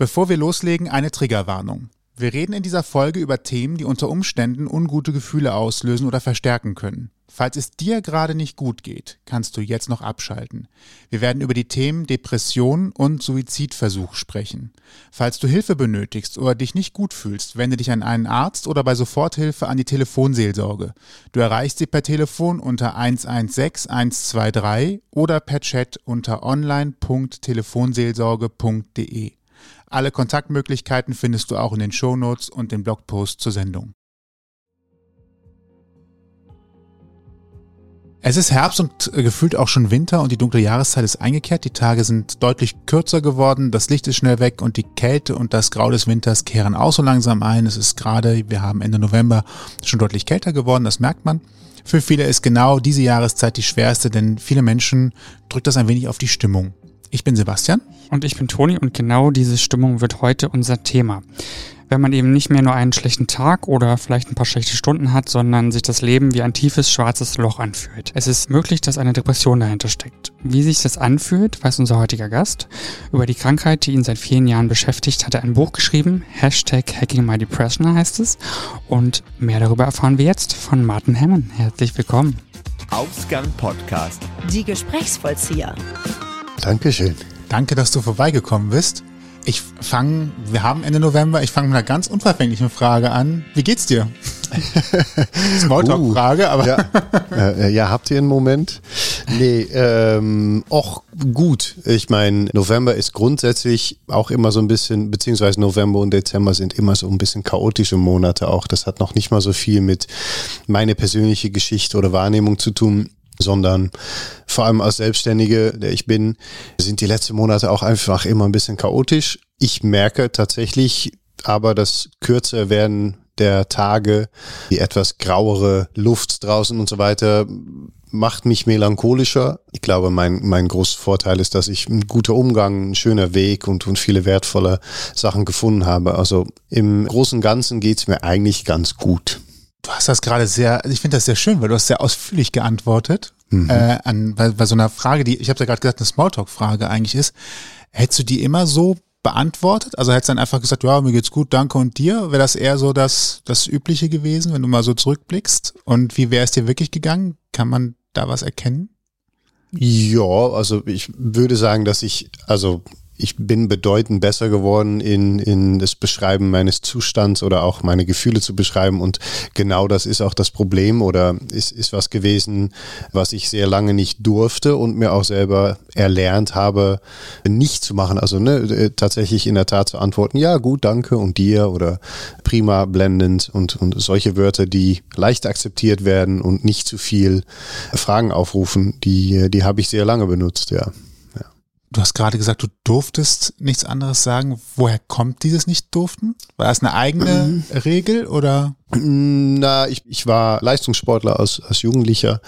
Bevor wir loslegen, eine Triggerwarnung. Wir reden in dieser Folge über Themen, die unter Umständen ungute Gefühle auslösen oder verstärken können. Falls es dir gerade nicht gut geht, kannst du jetzt noch abschalten. Wir werden über die Themen Depression und Suizidversuch sprechen. Falls du Hilfe benötigst oder dich nicht gut fühlst, wende dich an einen Arzt oder bei Soforthilfe an die Telefonseelsorge. Du erreichst sie per Telefon unter 116 123 oder per Chat unter online.telefonseelsorge.de. Alle Kontaktmöglichkeiten findest du auch in den Shownotes und dem Blogpost zur Sendung. Es ist Herbst und äh, gefühlt auch schon Winter und die dunkle Jahreszeit ist eingekehrt. Die Tage sind deutlich kürzer geworden, das Licht ist schnell weg und die Kälte und das Grau des Winters kehren auch so langsam ein. Es ist gerade, wir haben Ende November schon deutlich kälter geworden, das merkt man. Für viele ist genau diese Jahreszeit die schwerste, denn viele Menschen drückt das ein wenig auf die Stimmung. Ich bin Sebastian. Und ich bin Toni und genau diese Stimmung wird heute unser Thema wenn man eben nicht mehr nur einen schlechten Tag oder vielleicht ein paar schlechte Stunden hat, sondern sich das Leben wie ein tiefes schwarzes Loch anfühlt. Es ist möglich, dass eine Depression dahinter steckt. Wie sich das anfühlt, weiß unser heutiger Gast. Über die Krankheit, die ihn seit vielen Jahren beschäftigt, hat er ein Buch geschrieben. Hashtag Hacking My Depression heißt es. Und mehr darüber erfahren wir jetzt von Martin Hammond. Herzlich willkommen. Ausgang Podcast. Die Gesprächsvollzieher. Dankeschön. Danke, dass du vorbeigekommen bist. Ich fange, wir haben Ende November, ich fange mit einer ganz unverfänglichen Frage an. Wie geht's dir? Smalltalk-Frage, uh, aber. Ja. Äh, ja, habt ihr einen Moment? Nee, ähm, auch gut. Ich meine, November ist grundsätzlich auch immer so ein bisschen, beziehungsweise November und Dezember sind immer so ein bisschen chaotische Monate auch. Das hat noch nicht mal so viel mit meine persönliche Geschichte oder Wahrnehmung zu tun sondern vor allem als Selbstständige, der ich bin, sind die letzten Monate auch einfach immer ein bisschen chaotisch. Ich merke tatsächlich aber das kürzer werden der Tage, die etwas grauere Luft draußen und so weiter, macht mich melancholischer. Ich glaube, mein, mein großer Vorteil ist, dass ich ein guter Umgang, ein schöner Weg und, und viele wertvolle Sachen gefunden habe. Also im Großen Ganzen geht's mir eigentlich ganz gut. Du hast das gerade sehr, ich finde das sehr schön, weil du hast sehr ausführlich geantwortet. Mhm. Äh, an, bei, bei so einer Frage, die, ich habe ja gerade gesagt, eine Smalltalk-Frage eigentlich ist. Hättest du die immer so beantwortet? Also hättest du dann einfach gesagt, ja, mir geht's gut, danke und dir? Wäre das eher so das, das Übliche gewesen, wenn du mal so zurückblickst? Und wie wäre es dir wirklich gegangen? Kann man da was erkennen? Ja, also ich würde sagen, dass ich, also ich bin bedeutend besser geworden in, in das Beschreiben meines Zustands oder auch meine Gefühle zu beschreiben. Und genau das ist auch das Problem oder ist, ist was gewesen, was ich sehr lange nicht durfte und mir auch selber erlernt habe, nicht zu machen. Also ne, äh, tatsächlich in der Tat zu antworten, ja gut, danke und dir oder prima, blendend und, und solche Wörter, die leicht akzeptiert werden und nicht zu viel Fragen aufrufen, die, die habe ich sehr lange benutzt, ja. Du hast gerade gesagt, du durftest nichts anderes sagen. Woher kommt dieses Nicht-Durften? War das eine eigene mhm. Regel oder? Na, ich, ich war Leistungssportler als, als Jugendlicher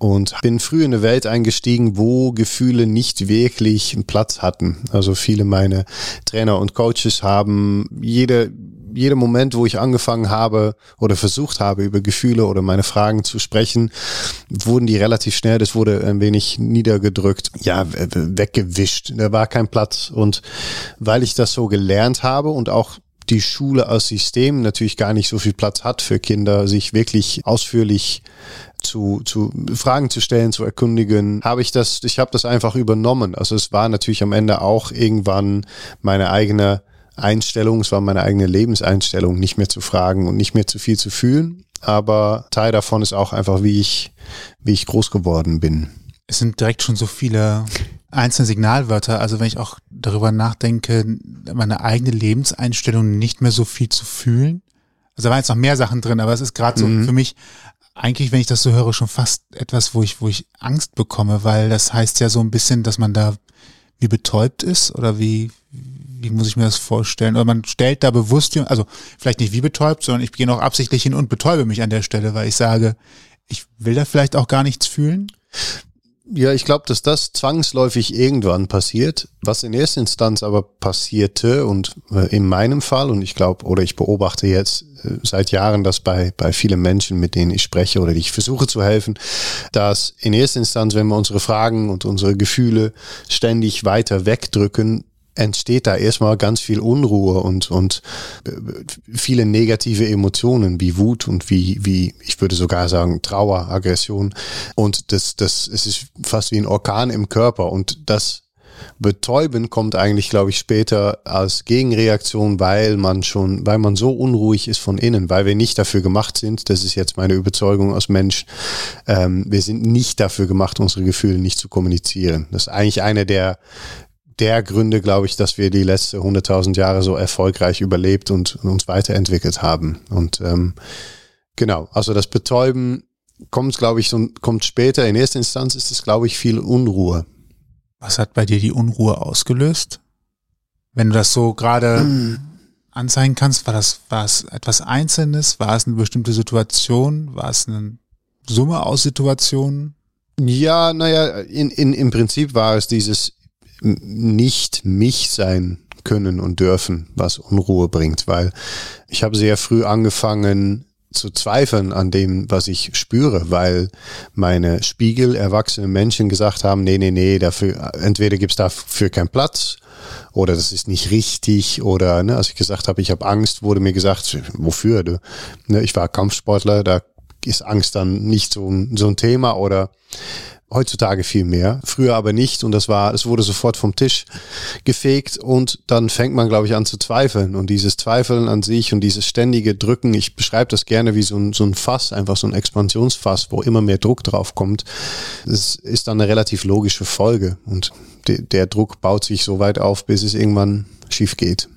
und bin früh in eine Welt eingestiegen, wo Gefühle nicht wirklich einen Platz hatten. Also viele meine Trainer und Coaches haben jede jeder Moment, wo ich angefangen habe oder versucht habe, über Gefühle oder meine Fragen zu sprechen, wurden die relativ schnell, das wurde ein wenig niedergedrückt, ja, weggewischt. Da war kein Platz. Und weil ich das so gelernt habe und auch die Schule als System natürlich gar nicht so viel Platz hat für Kinder, sich wirklich ausführlich zu, zu Fragen zu stellen, zu erkundigen, habe ich das, ich habe das einfach übernommen. Also es war natürlich am Ende auch irgendwann meine eigene Einstellung, es war meine eigene Lebenseinstellung, nicht mehr zu fragen und nicht mehr zu viel zu fühlen. Aber Teil davon ist auch einfach, wie ich, wie ich groß geworden bin. Es sind direkt schon so viele einzelne Signalwörter. Also wenn ich auch darüber nachdenke, meine eigene Lebenseinstellung nicht mehr so viel zu fühlen. Also da waren jetzt noch mehr Sachen drin, aber es ist gerade so mhm. für mich eigentlich, wenn ich das so höre, schon fast etwas, wo ich, wo ich Angst bekomme, weil das heißt ja so ein bisschen, dass man da wie betäubt ist oder wie, wie muss ich mir das vorstellen? Oder man stellt da bewusst, also vielleicht nicht wie betäubt, sondern ich gehe noch absichtlich hin und betäube mich an der Stelle, weil ich sage, ich will da vielleicht auch gar nichts fühlen. Ja, ich glaube, dass das zwangsläufig irgendwann passiert. Was in erster Instanz aber passierte und äh, in meinem Fall und ich glaube oder ich beobachte jetzt äh, seit Jahren das bei bei vielen Menschen, mit denen ich spreche oder die ich versuche zu helfen, dass in erster Instanz, wenn wir unsere Fragen und unsere Gefühle ständig weiter wegdrücken, entsteht da erstmal ganz viel Unruhe und, und äh, viele negative Emotionen wie Wut und wie, wie, ich würde sogar sagen, Trauer, Aggression. Und das, das, es ist fast wie ein Orkan im Körper und das Betäuben kommt eigentlich, glaube ich, später als Gegenreaktion, weil man schon, weil man so unruhig ist von innen, weil wir nicht dafür gemacht sind. Das ist jetzt meine Überzeugung als Mensch. Ähm, wir sind nicht dafür gemacht, unsere Gefühle nicht zu kommunizieren. Das ist eigentlich eine der der Gründe, glaube ich, dass wir die letzten 100.000 Jahre so erfolgreich überlebt und uns weiterentwickelt haben. Und ähm, genau, also das Betäuben kommt, glaube ich, so, kommt später. In erster Instanz ist es, glaube ich, viel Unruhe. Was hat bei dir die Unruhe ausgelöst? Wenn du das so gerade anzeigen kannst, war das, war es etwas Einzelnes? War es eine bestimmte Situation? War es eine Summe aus Situationen? Ja, naja, in, in, im Prinzip war es dieses nicht mich sein können und dürfen, was Unruhe bringt, weil ich habe sehr früh angefangen zu zweifeln an dem, was ich spüre, weil meine Spiegel erwachsene Menschen gesagt haben, nee, nee, nee, dafür, entweder gibt's dafür keinen Platz oder das ist nicht richtig oder ne, als ich gesagt habe, ich habe Angst, wurde mir gesagt, wofür? Du? Ne, ich war Kampfsportler, da ist Angst dann nicht so, so ein Thema oder heutzutage viel mehr, früher aber nicht und das war, es wurde sofort vom Tisch gefegt und dann fängt man, glaube ich, an zu zweifeln und dieses Zweifeln an sich und dieses ständige Drücken, ich beschreibe das gerne wie so ein, so ein Fass, einfach so ein Expansionsfass, wo immer mehr Druck drauf kommt. Das ist dann eine relativ logische Folge und de, der Druck baut sich so weit auf, bis es irgendwann schief geht.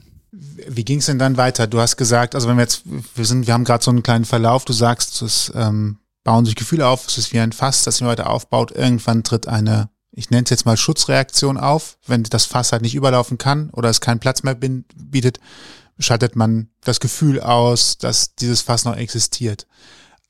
Wie ging es denn dann weiter? Du hast gesagt, also wenn wir jetzt, wir sind, wir haben gerade so einen kleinen Verlauf, du sagst, es ähm, bauen sich Gefühle auf, es ist wie ein Fass, das sich weiter aufbaut. Irgendwann tritt eine, ich nenne es jetzt mal Schutzreaktion auf. Wenn das Fass halt nicht überlaufen kann oder es keinen Platz mehr bietet, schaltet man das Gefühl aus, dass dieses Fass noch existiert.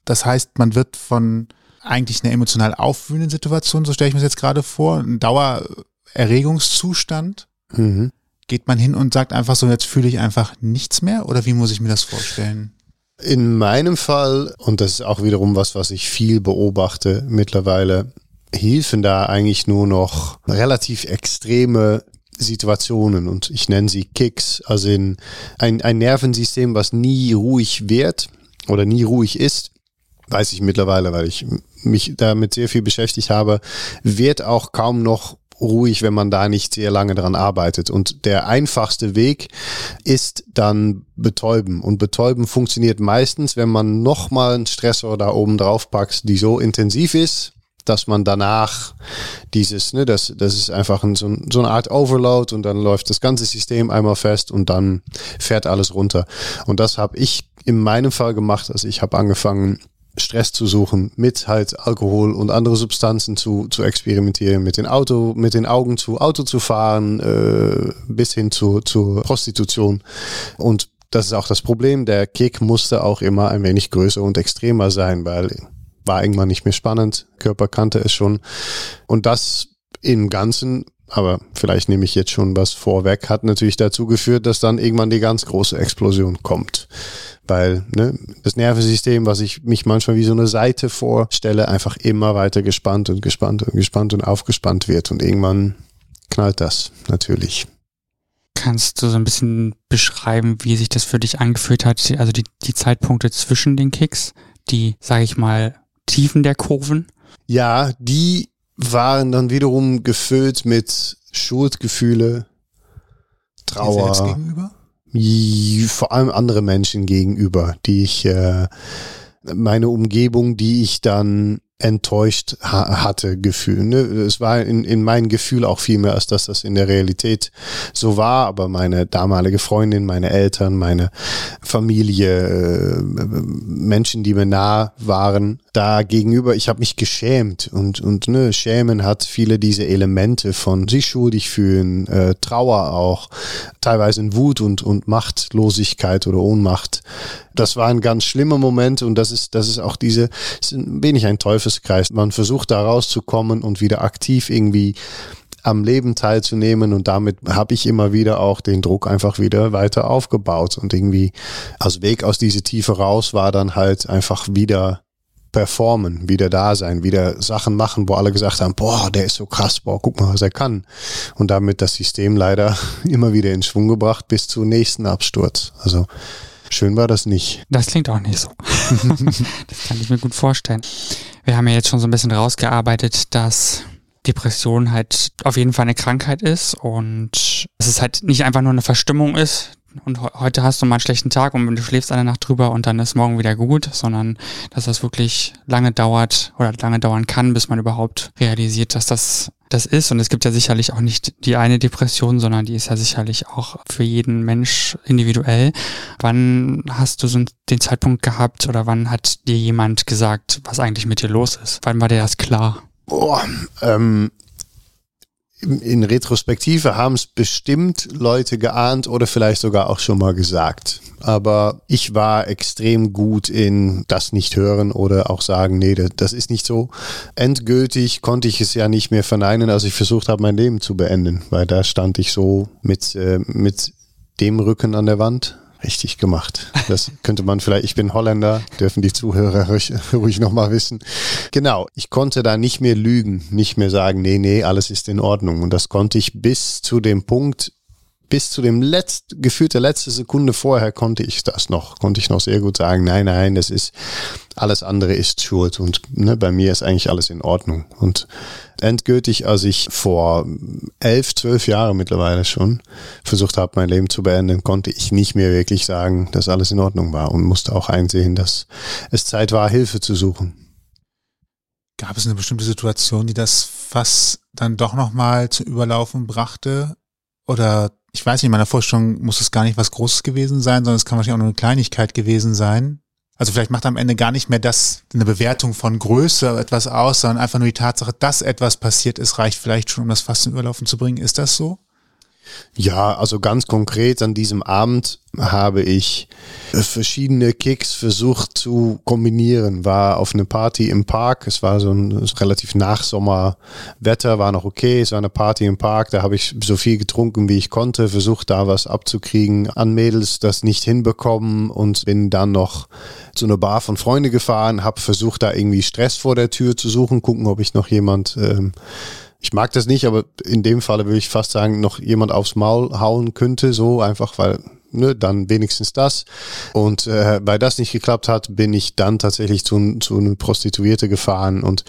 Das heißt, man wird von eigentlich einer emotional aufwühlenden Situation, so stelle ich mir das jetzt gerade vor, ein Dauererregungszustand. Mhm. Geht man hin und sagt einfach so, jetzt fühle ich einfach nichts mehr? Oder wie muss ich mir das vorstellen? In meinem Fall, und das ist auch wiederum was, was ich viel beobachte mittlerweile, helfen da eigentlich nur noch relativ extreme Situationen. Und ich nenne sie Kicks, also in ein, ein Nervensystem, was nie ruhig wird oder nie ruhig ist, weiß ich mittlerweile, weil ich mich damit sehr viel beschäftigt habe, wird auch kaum noch ruhig, wenn man da nicht sehr lange dran arbeitet. Und der einfachste Weg ist dann betäuben. Und betäuben funktioniert meistens, wenn man nochmal einen Stressor da oben drauf packt, die so intensiv ist, dass man danach dieses, ne, das, das ist einfach ein, so, so eine Art Overload und dann läuft das ganze System einmal fest und dann fährt alles runter. Und das habe ich in meinem Fall gemacht. Also ich habe angefangen, Stress zu suchen, mit halt Alkohol und andere Substanzen zu, zu experimentieren, mit den Auto, mit den Augen zu Auto zu fahren, äh, bis hin zu, zu Prostitution. Und das ist auch das Problem. Der Kick musste auch immer ein wenig größer und extremer sein, weil war irgendwann nicht mehr spannend. Körper kannte es schon. Und das im Ganzen aber vielleicht nehme ich jetzt schon was vorweg, hat natürlich dazu geführt, dass dann irgendwann die ganz große Explosion kommt. Weil ne, das Nervensystem, was ich mich manchmal wie so eine Seite vorstelle, einfach immer weiter gespannt und gespannt und gespannt und aufgespannt wird. Und irgendwann knallt das natürlich. Kannst du so ein bisschen beschreiben, wie sich das für dich angefühlt hat? Also die, die Zeitpunkte zwischen den Kicks, die, sage ich mal, Tiefen der Kurven? Ja, die waren dann wiederum gefüllt mit Schuldgefühle, Trauer. gegenüber? Vor allem andere Menschen gegenüber, die ich, äh, meine Umgebung, die ich dann enttäuscht ha hatte, Gefühl. Ne? Es war in, in meinem Gefühl auch viel mehr, als dass das in der Realität so war. Aber meine damalige Freundin, meine Eltern, meine Familie, äh, Menschen, die mir nah waren, da gegenüber, ich habe mich geschämt und, und ne, Schämen hat viele diese Elemente von sich schuldig fühlen, äh, Trauer auch, teilweise in Wut und, und Machtlosigkeit oder Ohnmacht. Das war ein ganz schlimmer Moment und das ist, das ist auch diese, ist ein wenig ein Teufelskreis. Man versucht da rauszukommen und wieder aktiv irgendwie am Leben teilzunehmen und damit habe ich immer wieder auch den Druck einfach wieder weiter aufgebaut und irgendwie als Weg aus dieser Tiefe raus war dann halt einfach wieder performen, wieder da sein, wieder Sachen machen, wo alle gesagt haben, boah, der ist so krass, boah, guck mal, was er kann. Und damit das System leider immer wieder in Schwung gebracht bis zum nächsten Absturz. Also schön war das nicht. Das klingt auch nicht so. das kann ich mir gut vorstellen. Wir haben ja jetzt schon so ein bisschen rausgearbeitet, dass Depression halt auf jeden Fall eine Krankheit ist und es ist halt nicht einfach nur eine Verstimmung ist, und heute hast du mal einen schlechten Tag und du schläfst eine Nacht drüber und dann ist morgen wieder gut, sondern dass das wirklich lange dauert oder lange dauern kann, bis man überhaupt realisiert, dass das das ist. Und es gibt ja sicherlich auch nicht die eine Depression, sondern die ist ja sicherlich auch für jeden Mensch individuell. Wann hast du so den Zeitpunkt gehabt oder wann hat dir jemand gesagt, was eigentlich mit dir los ist? Wann war dir das klar? Boah, ähm, in Retrospektive haben es bestimmt Leute geahnt oder vielleicht sogar auch schon mal gesagt. Aber ich war extrem gut in das nicht hören oder auch sagen, nee, das ist nicht so. Endgültig konnte ich es ja nicht mehr verneinen, als ich versucht habe, mein Leben zu beenden, weil da stand ich so mit, äh, mit dem Rücken an der Wand Richtig gemacht. Das könnte man vielleicht, ich bin Holländer, dürfen die Zuhörer ruhig, ruhig nochmal wissen. Genau, ich konnte da nicht mehr lügen, nicht mehr sagen, nee, nee, alles ist in Ordnung. Und das konnte ich bis zu dem Punkt, bis zu dem letzt, gefühlt der letzte Sekunde vorher konnte ich das noch, konnte ich noch sehr gut sagen, nein, nein, das ist, alles andere ist schuld und ne, bei mir ist eigentlich alles in Ordnung. Und endgültig, als ich vor elf, zwölf Jahren mittlerweile schon versucht habe, mein Leben zu beenden, konnte ich nicht mehr wirklich sagen, dass alles in Ordnung war und musste auch einsehen, dass es Zeit war, Hilfe zu suchen. Gab es eine bestimmte Situation, die das Fass dann doch nochmal zu Überlaufen brachte? Oder ich weiß nicht, in meiner Vorstellung muss es gar nicht was Großes gewesen sein, sondern es kann wahrscheinlich auch nur eine Kleinigkeit gewesen sein. Also vielleicht macht am Ende gar nicht mehr das eine Bewertung von Größe etwas aus, sondern einfach nur die Tatsache, dass etwas passiert ist, reicht vielleicht schon, um das Fass zum Überlaufen zu bringen. Ist das so? Ja, also ganz konkret an diesem Abend habe ich verschiedene Kicks versucht zu kombinieren. War auf eine Party im Park. Es war so ein relativ Nachsommerwetter, war noch okay. Es war eine Party im Park. Da habe ich so viel getrunken, wie ich konnte, versucht da was abzukriegen. An Mädels das nicht hinbekommen und bin dann noch zu einer Bar von Freunden gefahren, habe versucht, da irgendwie Stress vor der Tür zu suchen, gucken, ob ich noch jemand ähm, ich mag das nicht, aber in dem Falle würde ich fast sagen, noch jemand aufs Maul hauen könnte, so einfach, weil ne, dann wenigstens das. Und äh, weil das nicht geklappt hat, bin ich dann tatsächlich zu, zu einer Prostituierte gefahren und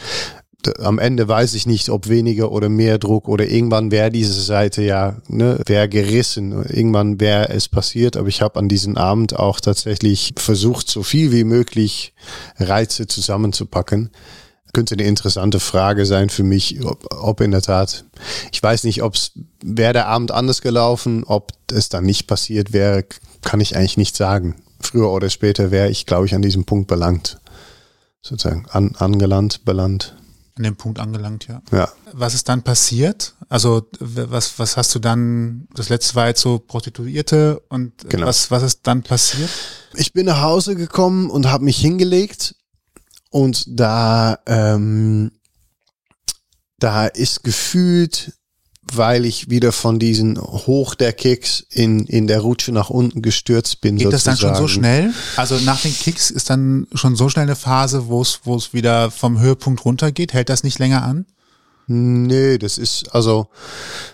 am Ende weiß ich nicht, ob weniger oder mehr Druck oder irgendwann wäre diese Seite ja, ne, wäre gerissen. Irgendwann wäre es passiert, aber ich habe an diesem Abend auch tatsächlich versucht, so viel wie möglich Reize zusammenzupacken könnte eine interessante Frage sein für mich, ob, ob in der Tat, ich weiß nicht, ob es, wäre der Abend anders gelaufen, ob es dann nicht passiert wäre, kann ich eigentlich nicht sagen. Früher oder später wäre ich, glaube ich, an diesem Punkt belangt. Sozusagen an, angelangt, belangt. An dem Punkt angelangt, ja. Ja. Was ist dann passiert? Also was, was hast du dann, das letzte war jetzt so Prostituierte und genau. was, was ist dann passiert? Ich bin nach Hause gekommen und habe mich hingelegt und da, ähm, da ist gefühlt, weil ich wieder von diesen Hoch der Kicks in, in der Rutsche nach unten gestürzt bin. Geht sozusagen. das dann schon so schnell? Also nach den Kicks ist dann schon so schnell eine Phase, wo es, wo es wieder vom Höhepunkt runtergeht? Hält das nicht länger an? Nee, das ist also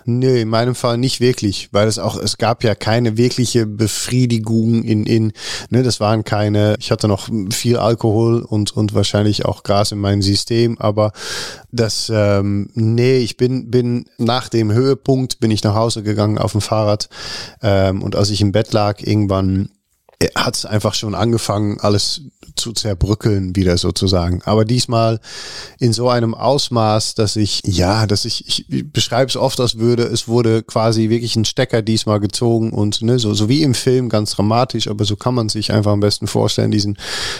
nee, in meinem Fall nicht wirklich, weil es auch es gab ja keine wirkliche Befriedigung in in ne, das waren keine, ich hatte noch viel Alkohol und und wahrscheinlich auch Gras in meinem System, aber das ähm, nee, ich bin bin nach dem Höhepunkt bin ich nach Hause gegangen auf dem Fahrrad ähm, und als ich im Bett lag irgendwann äh, hat es einfach schon angefangen, alles zu zerbrückeln wieder sozusagen. Aber diesmal in so einem Ausmaß, dass ich, ja, dass ich, ich beschreibe es oft, als würde, es wurde quasi wirklich ein Stecker diesmal gezogen und ne, so, so wie im Film, ganz dramatisch, aber so kann man sich einfach am besten vorstellen, diesen,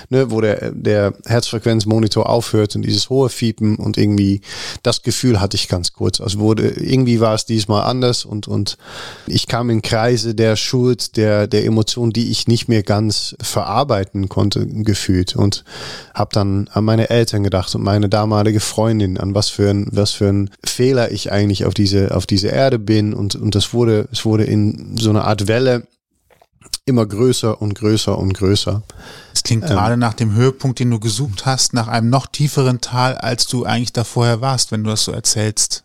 ne, wo der, der Herzfrequenzmonitor aufhört und dieses hohe Fiepen und irgendwie das Gefühl hatte ich ganz kurz. Also wurde, irgendwie war es diesmal anders und, und ich kam in Kreise der Schuld, der, der Emotionen, die ich nicht mehr ganz verarbeiten konnte, gefühlt und habe dann an meine Eltern gedacht und meine damalige Freundin, an was für ein was für ein Fehler ich eigentlich auf diese auf diese Erde bin und und das wurde es wurde in so einer Art Welle immer größer und größer und größer. Es klingt ähm, gerade nach dem Höhepunkt, den du gesucht hast, nach einem noch tieferen Tal, als du eigentlich da vorher warst, wenn du das so erzählst.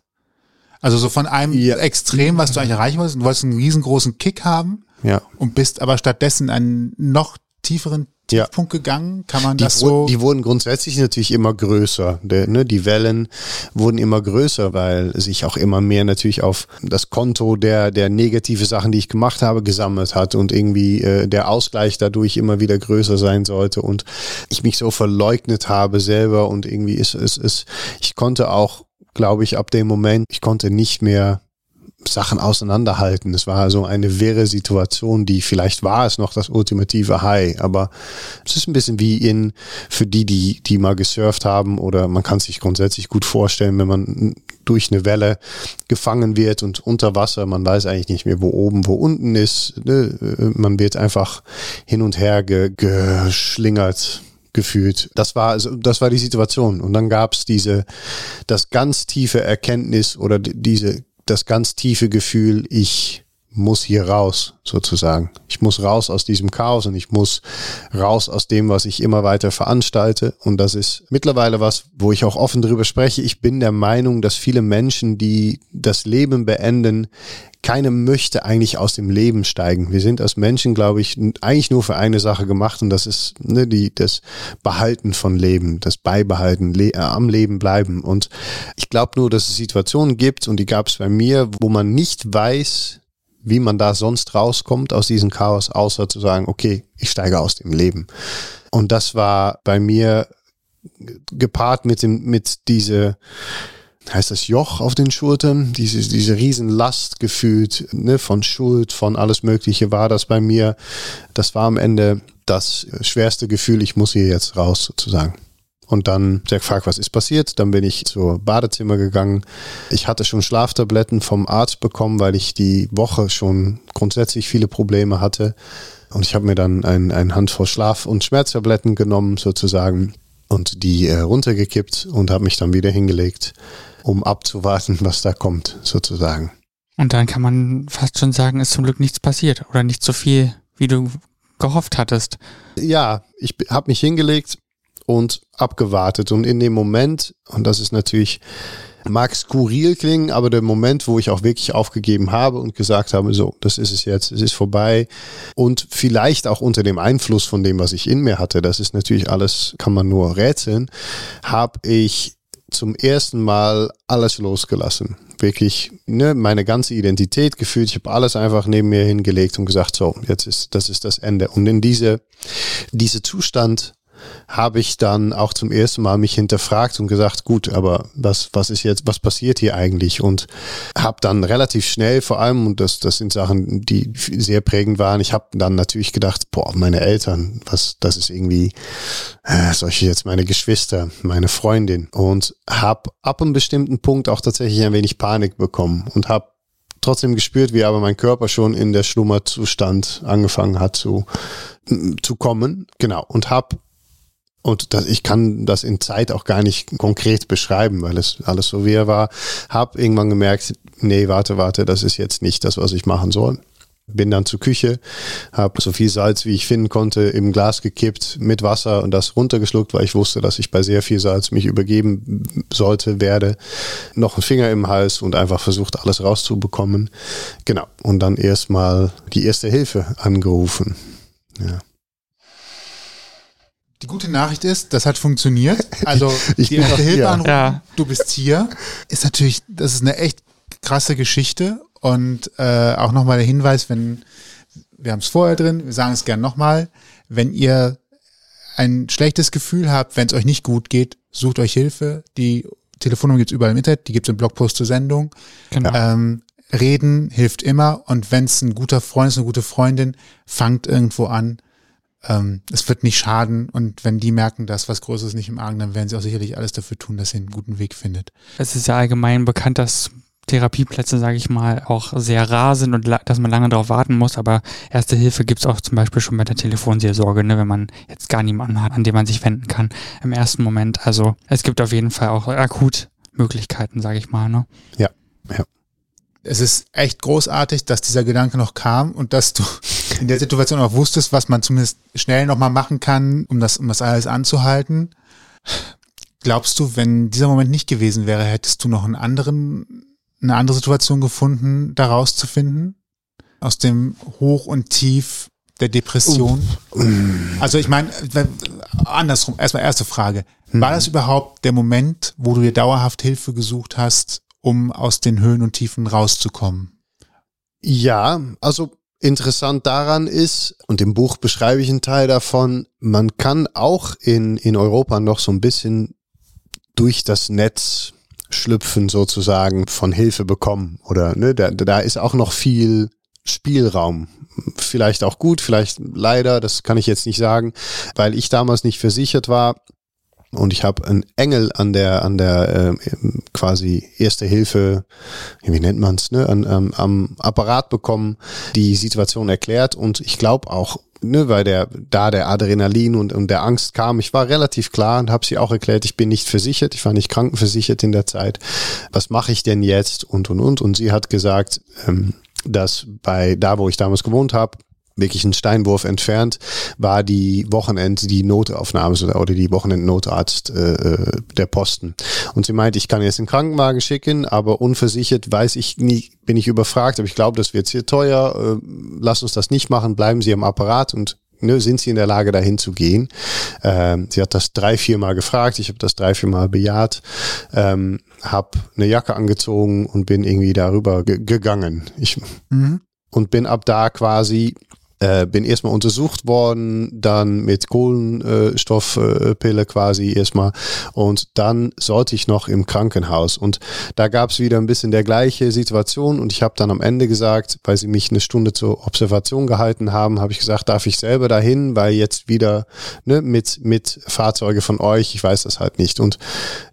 Also so von einem ja. Extrem, was du eigentlich erreichen wolltest, du wolltest einen riesengroßen Kick haben ja. und bist aber stattdessen einen noch tieferen Tiefpunkt ja. gegangen? Kann man die das so? Die wurden grundsätzlich natürlich immer größer. Der, ne, die Wellen wurden immer größer, weil sich auch immer mehr natürlich auf das Konto der, der negative Sachen, die ich gemacht habe, gesammelt hat und irgendwie äh, der Ausgleich dadurch immer wieder größer sein sollte und ich mich so verleugnet habe selber und irgendwie ist es, ist, ich konnte auch, glaube ich, ab dem Moment, ich konnte nicht mehr Sachen auseinanderhalten. Es war so eine wirre Situation, die vielleicht war es noch das ultimative High, aber es ist ein bisschen wie in, für die, die, die mal gesurft haben oder man kann sich grundsätzlich gut vorstellen, wenn man durch eine Welle gefangen wird und unter Wasser, man weiß eigentlich nicht mehr, wo oben, wo unten ist. Ne? Man wird einfach hin und her ge geschlingert gefühlt. Das war also, das war die Situation. Und dann gab es diese, das ganz tiefe Erkenntnis oder diese das ganz tiefe Gefühl, ich muss hier raus, sozusagen. Ich muss raus aus diesem Chaos und ich muss raus aus dem, was ich immer weiter veranstalte. Und das ist mittlerweile was, wo ich auch offen drüber spreche. Ich bin der Meinung, dass viele Menschen, die das Leben beenden, keine möchte eigentlich aus dem Leben steigen. Wir sind als Menschen, glaube ich, eigentlich nur für eine Sache gemacht und das ist ne, die, das Behalten von Leben, das Beibehalten, le äh, am Leben bleiben. Und ich glaube nur, dass es Situationen gibt und die gab es bei mir, wo man nicht weiß, wie man da sonst rauskommt aus diesem Chaos, außer zu sagen, okay, ich steige aus dem Leben. Und das war bei mir gepaart mit dem, mit diese, heißt das Joch auf den Schultern, diese, diese Riesenlast gefühlt, ne, von Schuld, von alles Mögliche war das bei mir. Das war am Ende das schwerste Gefühl, ich muss hier jetzt raus sozusagen. Und dann sehr gefragt, was ist passiert. Dann bin ich zur Badezimmer gegangen. Ich hatte schon Schlaftabletten vom Arzt bekommen, weil ich die Woche schon grundsätzlich viele Probleme hatte. Und ich habe mir dann ein, ein Handvoll Schlaf- und Schmerztabletten genommen sozusagen und die äh, runtergekippt und habe mich dann wieder hingelegt um abzuwarten, was da kommt, sozusagen. Und dann kann man fast schon sagen, ist zum Glück nichts passiert oder nicht so viel, wie du gehofft hattest. Ja, ich habe mich hingelegt und abgewartet. Und in dem Moment, und das ist natürlich, mag skurril klingen, aber der Moment, wo ich auch wirklich aufgegeben habe und gesagt habe, so, das ist es jetzt, es ist vorbei. Und vielleicht auch unter dem Einfluss von dem, was ich in mir hatte, das ist natürlich alles, kann man nur rätseln, habe ich zum ersten Mal alles losgelassen. Wirklich ne, meine ganze Identität gefühlt. Ich habe alles einfach neben mir hingelegt und gesagt, so, jetzt ist das ist das Ende. Und in diese, diese Zustand habe ich dann auch zum ersten Mal mich hinterfragt und gesagt, gut, aber was, was ist jetzt, was passiert hier eigentlich? Und habe dann relativ schnell vor allem, und das, das sind Sachen, die sehr prägend waren, ich habe dann natürlich gedacht, boah, meine Eltern, was, das ist irgendwie, äh, solche jetzt meine Geschwister, meine Freundin und habe ab einem bestimmten Punkt auch tatsächlich ein wenig Panik bekommen und habe trotzdem gespürt, wie aber mein Körper schon in der Schlummerzustand angefangen hat zu, zu kommen. Genau. Und habe und das, ich kann das in Zeit auch gar nicht konkret beschreiben, weil es alles so wie er war. Hab irgendwann gemerkt, nee, warte, warte, das ist jetzt nicht das, was ich machen soll. Bin dann zur Küche, habe so viel Salz, wie ich finden konnte, im Glas gekippt mit Wasser und das runtergeschluckt, weil ich wusste, dass ich bei sehr viel Salz mich übergeben sollte, werde. Noch ein Finger im Hals und einfach versucht, alles rauszubekommen. Genau. Und dann erstmal die erste Hilfe angerufen. Ja. Die gute Nachricht ist, das hat funktioniert. Also ich die erste Hilfe anrufen, ja. du bist hier, ist natürlich, das ist eine echt krasse Geschichte. Und äh, auch nochmal der Hinweis, wenn, wir haben es vorher drin, wir sagen es gern nochmal, wenn ihr ein schlechtes Gefühl habt, wenn es euch nicht gut geht, sucht euch Hilfe. Die Telefonnummer gibt's überall im Internet, die gibt's im Blogpost zur Sendung. Genau. Ähm, reden hilft immer und wenn es ein guter Freund ist, eine gute Freundin, fangt irgendwo an ähm, es wird nicht schaden und wenn die merken, dass was Großes nicht im Argen, dann werden sie auch sicherlich alles dafür tun, dass sie einen guten Weg findet. Es ist ja allgemein bekannt, dass Therapieplätze, sage ich mal, auch sehr rar sind und dass man lange darauf warten muss. Aber Erste Hilfe gibt's auch zum Beispiel schon bei der Telefonseelsorge, ne, wenn man jetzt gar niemanden hat, an den man sich wenden kann im ersten Moment. Also es gibt auf jeden Fall auch akut Möglichkeiten, sage ich mal. Ne? Ja, ja. Es ist echt großartig, dass dieser Gedanke noch kam und dass du in der Situation auch wusstest, was man zumindest schnell nochmal machen kann, um das, um das alles anzuhalten. Glaubst du, wenn dieser Moment nicht gewesen wäre, hättest du noch einen anderen, eine andere Situation gefunden, da rauszufinden? Aus dem Hoch und Tief der Depression? Also ich meine, andersrum, erstmal erste Frage. War das überhaupt der Moment, wo du dir dauerhaft Hilfe gesucht hast, um aus den Höhen und Tiefen rauszukommen? Ja, also interessant daran ist, und im Buch beschreibe ich einen Teil davon, man kann auch in, in Europa noch so ein bisschen durch das Netz schlüpfen sozusagen von Hilfe bekommen oder ne, da, da ist auch noch viel Spielraum. Vielleicht auch gut, vielleicht leider, das kann ich jetzt nicht sagen, weil ich damals nicht versichert war und ich habe einen Engel an der an der äh, quasi erste Hilfe, wie nennt man's, ne, an, ähm, am Apparat bekommen, die Situation erklärt und ich glaube auch ne, weil der da der Adrenalin und, und der Angst kam. Ich war relativ klar und habe sie auch erklärt, ich bin nicht versichert, ich war nicht krankenversichert in der Zeit. Was mache ich denn jetzt und und und und sie hat gesagt, ähm, dass bei da, wo ich damals gewohnt habe, wirklich einen Steinwurf entfernt, war die Wochenend die Notaufnahme oder die Wochenendnotarzt äh, äh, der Posten. Und sie meint, ich kann jetzt einen Krankenwagen schicken, aber unversichert weiß ich nie, bin ich überfragt, aber ich glaube, das wird sehr teuer. Äh, lass uns das nicht machen, bleiben Sie am Apparat und ne, sind Sie in der Lage, dahin zu gehen? Ähm, sie hat das drei, vier Mal gefragt, ich habe das drei, vier Mal bejaht, ähm, habe eine Jacke angezogen und bin irgendwie darüber gegangen. Ich, mhm. Und bin ab da quasi äh, bin erstmal untersucht worden, dann mit Kohlenstoffpille quasi erstmal. Und dann sollte ich noch im Krankenhaus. Und da gab es wieder ein bisschen der gleiche Situation. Und ich habe dann am Ende gesagt, weil sie mich eine Stunde zur Observation gehalten haben, habe ich gesagt, darf ich selber dahin, weil jetzt wieder ne, mit, mit Fahrzeuge von euch, ich weiß das halt nicht. Und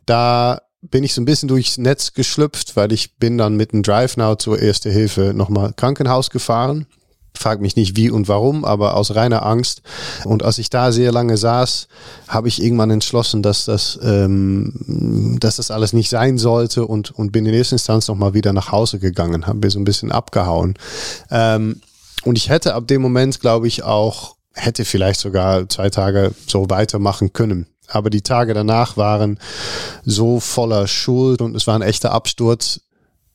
da bin ich so ein bisschen durchs Netz geschlüpft, weil ich bin dann mit dem Drive Now zur Erste Hilfe nochmal Krankenhaus gefahren frag mich nicht wie und warum, aber aus reiner Angst. Und als ich da sehr lange saß, habe ich irgendwann entschlossen, dass das, ähm, dass das alles nicht sein sollte und, und bin in erster Instanz nochmal wieder nach Hause gegangen, habe mir so ein bisschen abgehauen. Ähm, und ich hätte ab dem Moment, glaube ich, auch, hätte vielleicht sogar zwei Tage so weitermachen können. Aber die Tage danach waren so voller Schuld und es war ein echter Absturz.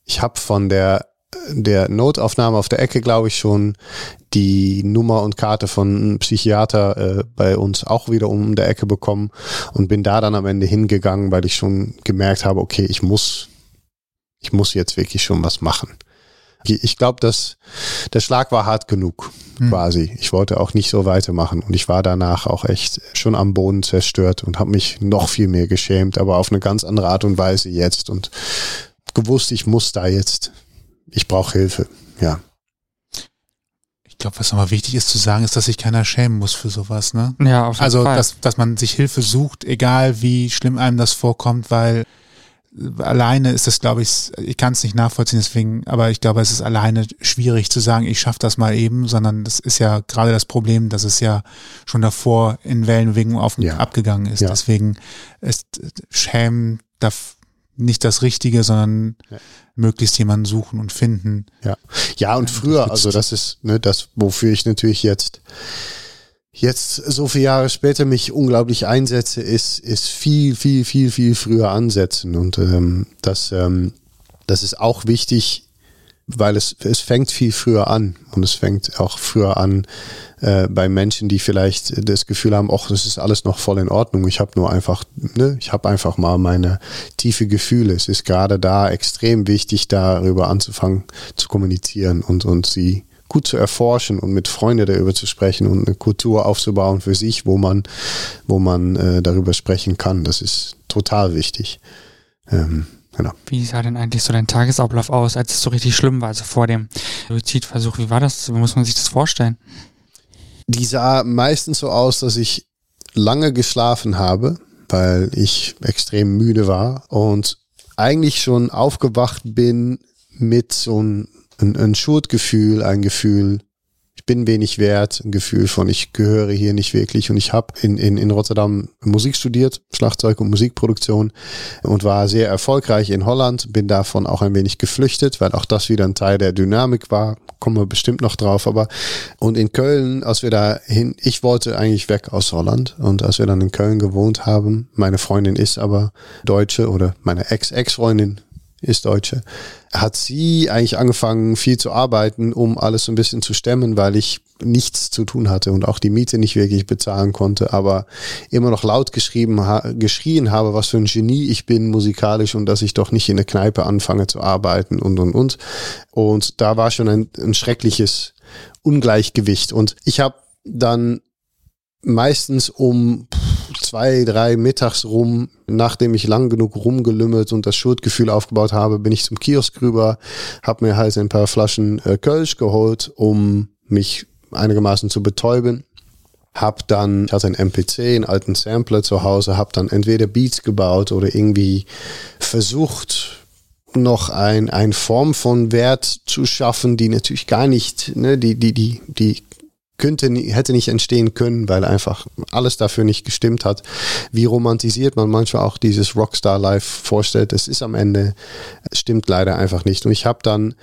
Ich habe von der der Notaufnahme auf der Ecke, glaube ich, schon die Nummer und Karte von einem Psychiater äh, bei uns auch wieder um der Ecke bekommen und bin da dann am Ende hingegangen, weil ich schon gemerkt habe, okay, ich muss, ich muss jetzt wirklich schon was machen. Ich glaube, dass der Schlag war hart genug, hm. quasi. Ich wollte auch nicht so weitermachen und ich war danach auch echt schon am Boden zerstört und habe mich noch viel mehr geschämt, aber auf eine ganz andere Art und Weise jetzt und gewusst, ich muss da jetzt ich brauche Hilfe, ja. Ich glaube, was nochmal wichtig ist zu sagen, ist, dass sich keiner schämen muss für sowas, ne? Ja, auf jeden also, Fall. dass, dass man sich Hilfe sucht, egal wie schlimm einem das vorkommt, weil alleine ist das, glaube ich, ich kann es nicht nachvollziehen, deswegen, aber ich glaube, es ist alleine schwierig zu sagen, ich schaffe das mal eben, sondern das ist ja gerade das Problem, dass es ja schon davor in Wellenbewegungen auf ja. abgegangen ist. Ja. Deswegen ist Schämen darf nicht das Richtige, sondern ja. Möglichst jemanden suchen und finden. Ja, ja und früher, also das ist ne, das, wofür ich natürlich jetzt jetzt so viele Jahre später mich unglaublich einsetze, ist ist viel viel viel viel früher ansetzen. Und ähm, das ähm, das ist auch wichtig weil es, es fängt viel früher an. Und es fängt auch früher an äh, bei Menschen, die vielleicht das Gefühl haben, ach, das ist alles noch voll in Ordnung. Ich habe nur einfach, ne, ich habe einfach mal meine tiefe Gefühle. Es ist gerade da extrem wichtig, darüber anzufangen zu kommunizieren und, und sie gut zu erforschen und mit Freunden darüber zu sprechen und eine Kultur aufzubauen für sich, wo man, wo man äh, darüber sprechen kann. Das ist total wichtig. Ähm, Genau. Wie sah denn eigentlich so dein Tagesablauf aus, als es so richtig schlimm war, also vor dem Suizidversuch? Wie war das? Wie muss man sich das vorstellen? Die sah meistens so aus, dass ich lange geschlafen habe, weil ich extrem müde war und eigentlich schon aufgewacht bin mit so ein, ein, ein Schuldgefühl, ein Gefühl, ich bin wenig wert, ein Gefühl von, ich gehöre hier nicht wirklich. Und ich habe in, in, in Rotterdam Musik studiert, Schlagzeug und Musikproduktion und war sehr erfolgreich in Holland, bin davon auch ein wenig geflüchtet, weil auch das wieder ein Teil der Dynamik war. Kommen wir bestimmt noch drauf. Aber und in Köln, als wir da hin, ich wollte eigentlich weg aus Holland. Und als wir dann in Köln gewohnt haben, meine Freundin ist aber Deutsche oder meine Ex-Ex-Freundin ist Deutsche, hat sie eigentlich angefangen, viel zu arbeiten, um alles so ein bisschen zu stemmen, weil ich nichts zu tun hatte und auch die Miete nicht wirklich bezahlen konnte, aber immer noch laut geschrieben, ha geschrien habe, was für ein Genie ich bin musikalisch und dass ich doch nicht in der Kneipe anfange zu arbeiten und, und, und. Und da war schon ein, ein schreckliches Ungleichgewicht. Und ich habe dann meistens um zwei, drei mittags rum, nachdem ich lang genug rumgelümmelt und das Schuldgefühl aufgebaut habe, bin ich zum Kiosk rüber, habe mir halt ein paar Flaschen äh, Kölsch geholt, um mich einigermaßen zu betäuben. Hab dann, ich hatte einen MPC, einen alten Sampler zu Hause, hab dann entweder Beats gebaut oder irgendwie versucht, noch ein, ein Form von Wert zu schaffen, die natürlich gar nicht, ne, die, die, die, die könnte, hätte nicht entstehen können, weil einfach alles dafür nicht gestimmt hat. Wie romantisiert man manchmal auch dieses Rockstar Life vorstellt, das ist am Ende, stimmt leider einfach nicht. Und ich habe dann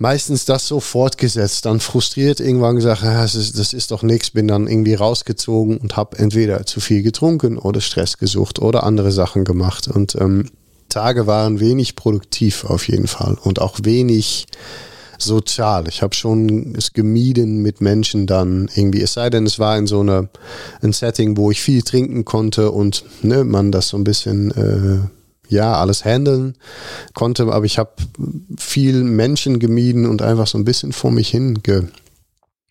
meistens das so fortgesetzt, dann frustriert irgendwann gesagt, das ist, das ist doch nichts, bin dann irgendwie rausgezogen und habe entweder zu viel getrunken oder Stress gesucht oder andere Sachen gemacht. Und ähm, Tage waren wenig produktiv auf jeden Fall und auch wenig sozial. Ich habe schon es gemieden mit Menschen dann irgendwie, es sei denn, es war in so einer ein Setting, wo ich viel trinken konnte und ne, man das so ein bisschen äh, ja alles handeln konnte, aber ich habe viel Menschen gemieden und einfach so ein bisschen vor mich hin ge,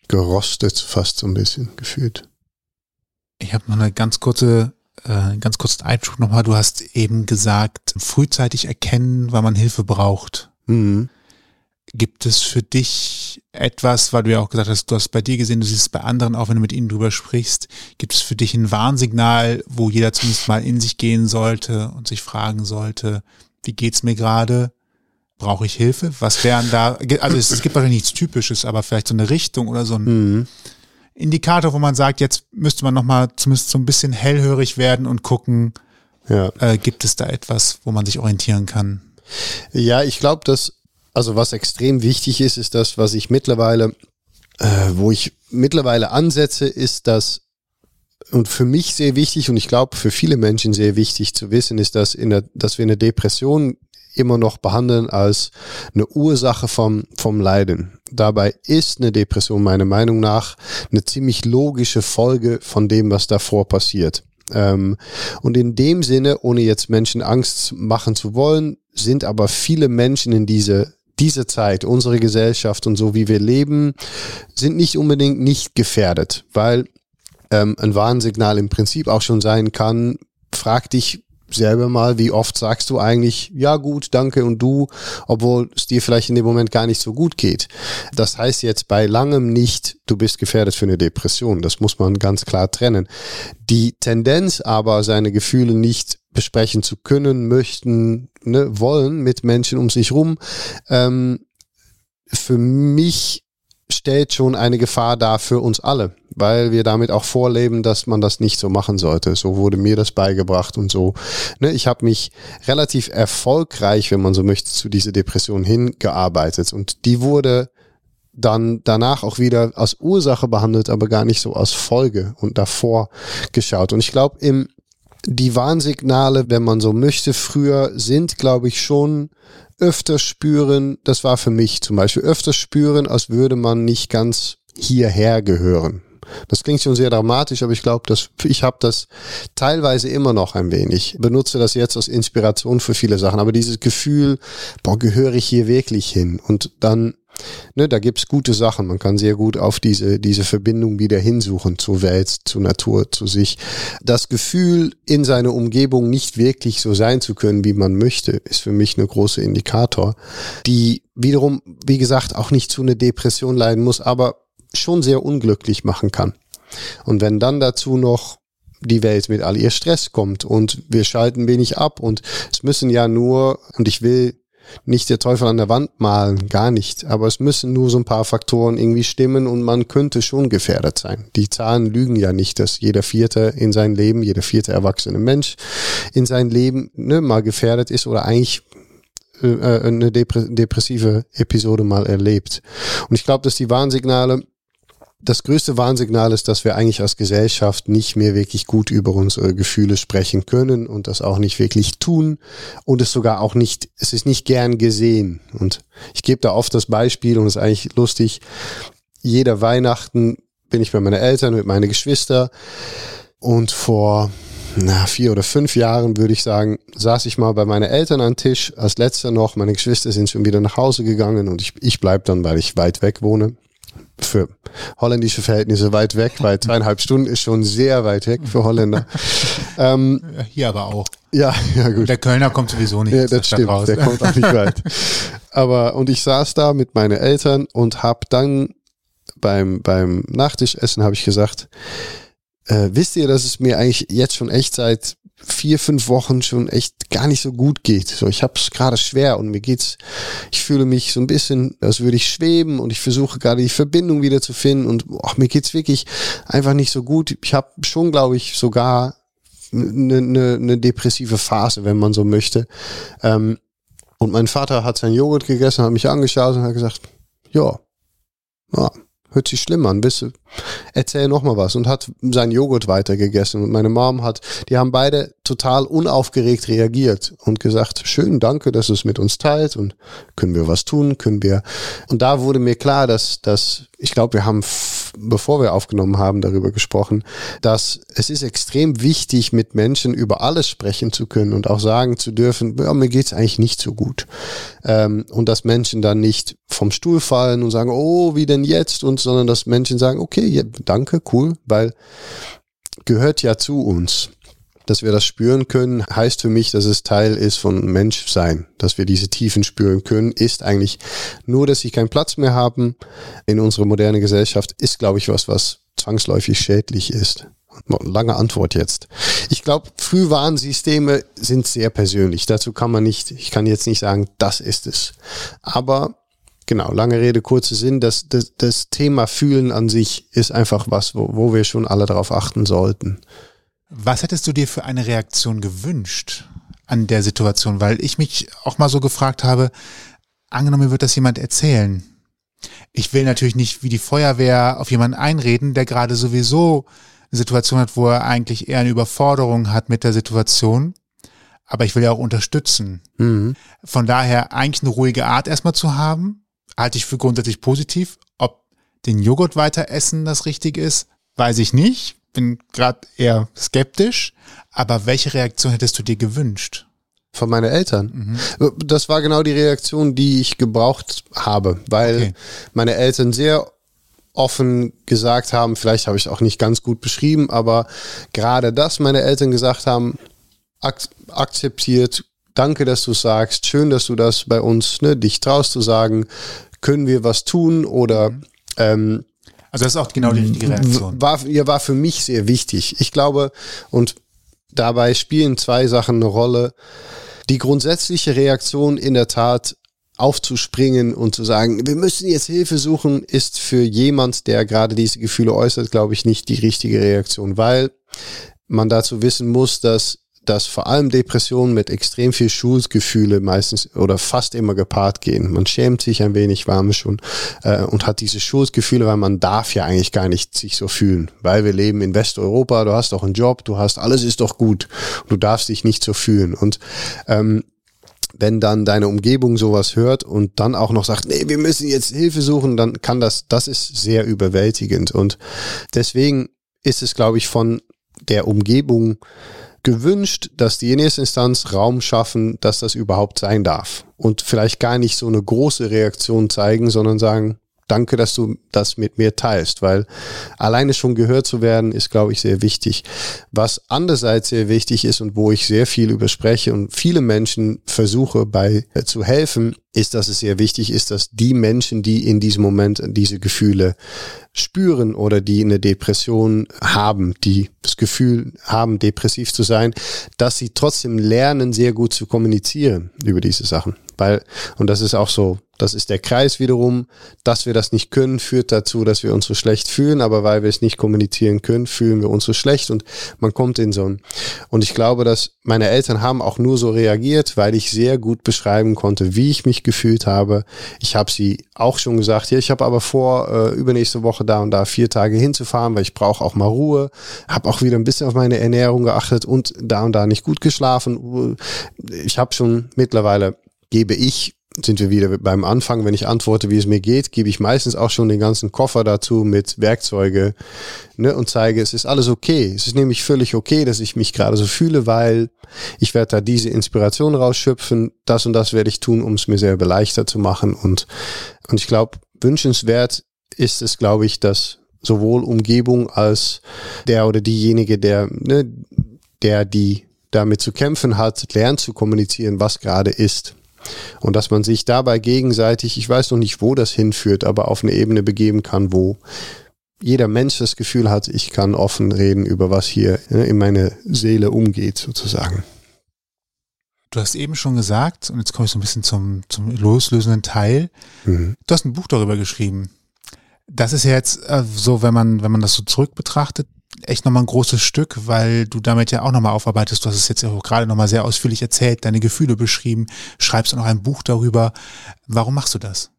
gerostet, fast so ein bisschen gefühlt. Ich habe noch eine ganz kurze äh, ganz kurz Einschub nochmal. Du hast eben gesagt, frühzeitig erkennen, wann man Hilfe braucht. Mhm. Gibt es für dich etwas, weil du ja auch gesagt hast, du hast bei dir gesehen, du siehst es bei anderen, auch wenn du mit ihnen drüber sprichst, gibt es für dich ein Warnsignal, wo jeder zumindest mal in sich gehen sollte und sich fragen sollte, wie geht's mir gerade? Brauche ich Hilfe? Was wären da, also es, es gibt wahrscheinlich nichts Typisches, aber vielleicht so eine Richtung oder so ein Mhm. Indikator, wo man sagt, jetzt müsste man nochmal zumindest so ein bisschen hellhörig werden und gucken, Ja. äh, gibt es da etwas, wo man sich orientieren kann? Ja, ich glaube, dass, also was extrem wichtig ist, ist das, was ich mittlerweile, äh, wo ich mittlerweile ansetze, ist das, und für mich sehr wichtig und ich glaube für viele Menschen sehr wichtig zu wissen, ist, dass, in der, dass wir eine Depression immer noch behandeln als eine Ursache vom, vom Leiden. Dabei ist eine Depression meiner Meinung nach eine ziemlich logische Folge von dem, was davor passiert. Ähm, und in dem Sinne, ohne jetzt Menschen Angst machen zu wollen, sind aber viele Menschen in diese diese Zeit, unsere Gesellschaft und so wie wir leben, sind nicht unbedingt nicht gefährdet, weil ähm, ein Warnsignal im Prinzip auch schon sein kann, frag dich selber mal, wie oft sagst du eigentlich, ja gut, danke und du, obwohl es dir vielleicht in dem Moment gar nicht so gut geht. Das heißt jetzt bei langem nicht, du bist gefährdet für eine Depression. Das muss man ganz klar trennen. Die Tendenz aber, seine Gefühle nicht besprechen zu können, möchten, ne, wollen mit Menschen um sich rum, ähm, für mich stellt schon eine Gefahr dar für uns alle, weil wir damit auch vorleben, dass man das nicht so machen sollte. So wurde mir das beigebracht und so. Ne, ich habe mich relativ erfolgreich, wenn man so möchte, zu dieser Depression hingearbeitet und die wurde dann danach auch wieder als Ursache behandelt, aber gar nicht so als Folge und davor geschaut. Und ich glaube, im die Warnsignale, wenn man so möchte, früher sind, glaube ich, schon öfter spüren, das war für mich zum Beispiel, öfter spüren, als würde man nicht ganz hierher gehören. Das klingt schon sehr dramatisch, aber ich glaube, dass ich habe das teilweise immer noch ein wenig. Benutze das jetzt als Inspiration für viele Sachen. Aber dieses Gefühl, boah, gehöre ich hier wirklich hin? Und dann Ne, da gibt's gute Sachen. Man kann sehr gut auf diese, diese Verbindung wieder hinsuchen zur Welt, zur Natur, zu sich. Das Gefühl, in seiner Umgebung nicht wirklich so sein zu können, wie man möchte, ist für mich eine große Indikator, die wiederum, wie gesagt, auch nicht zu einer Depression leiden muss, aber schon sehr unglücklich machen kann. Und wenn dann dazu noch die Welt mit all ihr Stress kommt und wir schalten wenig ab und es müssen ja nur, und ich will nicht der Teufel an der Wand malen, gar nicht. Aber es müssen nur so ein paar Faktoren irgendwie stimmen und man könnte schon gefährdet sein. Die Zahlen lügen ja nicht, dass jeder vierte in sein Leben, jeder vierte erwachsene Mensch in sein Leben ne, mal gefährdet ist oder eigentlich äh, äh eine depressive Episode mal erlebt. Und ich glaube, dass die Warnsignale das größte Warnsignal ist, dass wir eigentlich als Gesellschaft nicht mehr wirklich gut über unsere Gefühle sprechen können und das auch nicht wirklich tun und es sogar auch nicht, es ist nicht gern gesehen. Und ich gebe da oft das Beispiel und es ist eigentlich lustig. Jeder Weihnachten bin ich bei meinen Eltern mit meinen Geschwistern und vor na, vier oder fünf Jahren würde ich sagen, saß ich mal bei meinen Eltern am Tisch, als letzter noch, meine Geschwister sind schon wieder nach Hause gegangen und ich, ich bleib dann, weil ich weit weg wohne für holländische Verhältnisse weit weg, weil zweieinhalb Stunden ist schon sehr weit weg für Holländer. ähm, Hier aber auch. Ja, ja gut. Der Kölner kommt sowieso nicht. Ja, das stimmt, raus. der kommt auch nicht weit. Aber und ich saß da mit meinen Eltern und habe dann beim beim Nachtischessen habe ich gesagt, äh, wisst ihr, dass es mir eigentlich jetzt schon echt seit vier, fünf Wochen schon echt gar nicht so gut geht. So, ich habe es gerade schwer und mir geht's, ich fühle mich so ein bisschen, als würde ich schweben und ich versuche gerade die Verbindung wieder zu finden und boah, mir geht's wirklich einfach nicht so gut. Ich habe schon, glaube ich, sogar eine ne, ne depressive Phase, wenn man so möchte. Ähm, und mein Vater hat sein Joghurt gegessen, hat mich angeschaut und hat gesagt, ja, ja hört sich schlimm an, bist erzähl noch mal was und hat sein Joghurt weitergegessen und meine Mom hat, die haben beide total unaufgeregt reagiert und gesagt, schön, danke, dass du es mit uns teilt und können wir was tun, können wir, und da wurde mir klar, dass, dass, ich glaube, wir haben bevor wir aufgenommen haben, darüber gesprochen, dass es ist extrem wichtig, mit Menschen über alles sprechen zu können und auch sagen zu dürfen, ja, mir geht's eigentlich nicht so gut. Ähm, und dass Menschen dann nicht vom Stuhl fallen und sagen, oh, wie denn jetzt? Und sondern dass Menschen sagen, okay, ja, danke, cool, weil gehört ja zu uns dass wir das spüren können, heißt für mich, dass es Teil ist von Menschsein. Dass wir diese Tiefen spüren können, ist eigentlich nur, dass sie keinen Platz mehr haben in unserer modernen Gesellschaft, ist, glaube ich, was, was zwangsläufig schädlich ist. Lange Antwort jetzt. Ich glaube, Frühwarnsysteme sind sehr persönlich. Dazu kann man nicht, ich kann jetzt nicht sagen, das ist es. Aber genau, lange Rede, kurzer Sinn, das, das, das Thema Fühlen an sich ist einfach was, wo, wo wir schon alle darauf achten sollten. Was hättest du dir für eine Reaktion gewünscht an der Situation? Weil ich mich auch mal so gefragt habe, angenommen wird das jemand erzählen. Ich will natürlich nicht wie die Feuerwehr auf jemanden einreden, der gerade sowieso eine Situation hat, wo er eigentlich eher eine Überforderung hat mit der Situation. Aber ich will ja auch unterstützen. Mhm. Von daher eigentlich eine ruhige Art erstmal zu haben, halte ich für grundsätzlich positiv. Ob den Joghurt weiter essen das richtig ist, weiß ich nicht bin gerade eher skeptisch, aber welche Reaktion hättest du dir gewünscht? Von meinen Eltern. Mhm. Das war genau die Reaktion, die ich gebraucht habe, weil okay. meine Eltern sehr offen gesagt haben, vielleicht habe ich es auch nicht ganz gut beschrieben, aber gerade das meine Eltern gesagt haben, ak akzeptiert, danke, dass du sagst, schön, dass du das bei uns, ne, dich traust zu sagen, können wir was tun oder mhm. ähm, also das ist auch genau die richtige Reaktion. War, ja, war für mich sehr wichtig. Ich glaube, und dabei spielen zwei Sachen eine Rolle. Die grundsätzliche Reaktion in der Tat aufzuspringen und zu sagen, wir müssen jetzt Hilfe suchen, ist für jemand, der gerade diese Gefühle äußert, glaube ich, nicht die richtige Reaktion, weil man dazu wissen muss, dass dass vor allem Depressionen mit extrem viel Schuldgefühle meistens oder fast immer gepaart gehen. Man schämt sich ein wenig, war man schon, äh, und hat diese Schuldgefühle, weil man darf ja eigentlich gar nicht sich so fühlen, weil wir leben in Westeuropa, du hast doch einen Job, du hast, alles ist doch gut, du darfst dich nicht so fühlen. Und ähm, wenn dann deine Umgebung sowas hört und dann auch noch sagt, nee, wir müssen jetzt Hilfe suchen, dann kann das, das ist sehr überwältigend. Und deswegen ist es, glaube ich, von der Umgebung gewünscht, dass die in erster Instanz Raum schaffen, dass das überhaupt sein darf. Und vielleicht gar nicht so eine große Reaktion zeigen, sondern sagen, danke, dass du das mit mir teilst, weil alleine schon gehört zu werden, ist, glaube ich, sehr wichtig. Was andererseits sehr wichtig ist und wo ich sehr viel überspreche und viele Menschen versuche bei äh, zu helfen, ist, dass es sehr wichtig ist, dass die Menschen, die in diesem Moment diese Gefühle spüren oder die eine Depression haben, die das Gefühl haben, depressiv zu sein, dass sie trotzdem lernen, sehr gut zu kommunizieren über diese Sachen. Weil, und das ist auch so, das ist der Kreis wiederum, dass wir das nicht können, führt dazu, dass wir uns so schlecht fühlen, aber weil wir es nicht kommunizieren können, fühlen wir uns so schlecht und man kommt in so ein. Und ich glaube, dass meine Eltern haben auch nur so reagiert, weil ich sehr gut beschreiben konnte, wie ich mich gefühlt habe. Ich habe sie auch schon gesagt, ja, ich habe aber vor, äh, übernächste Woche da und da vier Tage hinzufahren, weil ich brauche auch mal Ruhe. Habe auch wieder ein bisschen auf meine Ernährung geachtet und da und da nicht gut geschlafen. Ich habe schon mittlerweile gebe ich, sind wir wieder beim Anfang, wenn ich antworte, wie es mir geht, gebe ich meistens auch schon den ganzen Koffer dazu mit Werkzeuge ne, und zeige, es ist alles okay. Es ist nämlich völlig okay, dass ich mich gerade so fühle, weil ich werde da diese Inspiration rausschöpfen, das und das werde ich tun, um es mir selber leichter zu machen. Und, und ich glaube, wünschenswert ist es, glaube ich, dass sowohl Umgebung als der oder diejenige, der, ne, der die damit zu kämpfen hat, lernt zu kommunizieren, was gerade ist. Und dass man sich dabei gegenseitig, ich weiß noch nicht, wo das hinführt, aber auf eine Ebene begeben kann, wo jeder Mensch das Gefühl hat, ich kann offen reden über was hier ne, in meine Seele umgeht, sozusagen. Du hast eben schon gesagt, und jetzt komme ich so ein bisschen zum, zum loslösenden Teil, mhm. du hast ein Buch darüber geschrieben. Das ist ja jetzt äh, so, wenn man, wenn man das so zurück betrachtet, echt nochmal ein großes Stück, weil du damit ja auch nochmal aufarbeitest. Du hast es jetzt auch gerade nochmal sehr ausführlich erzählt, deine Gefühle beschrieben, schreibst auch noch ein Buch darüber. Warum machst du das?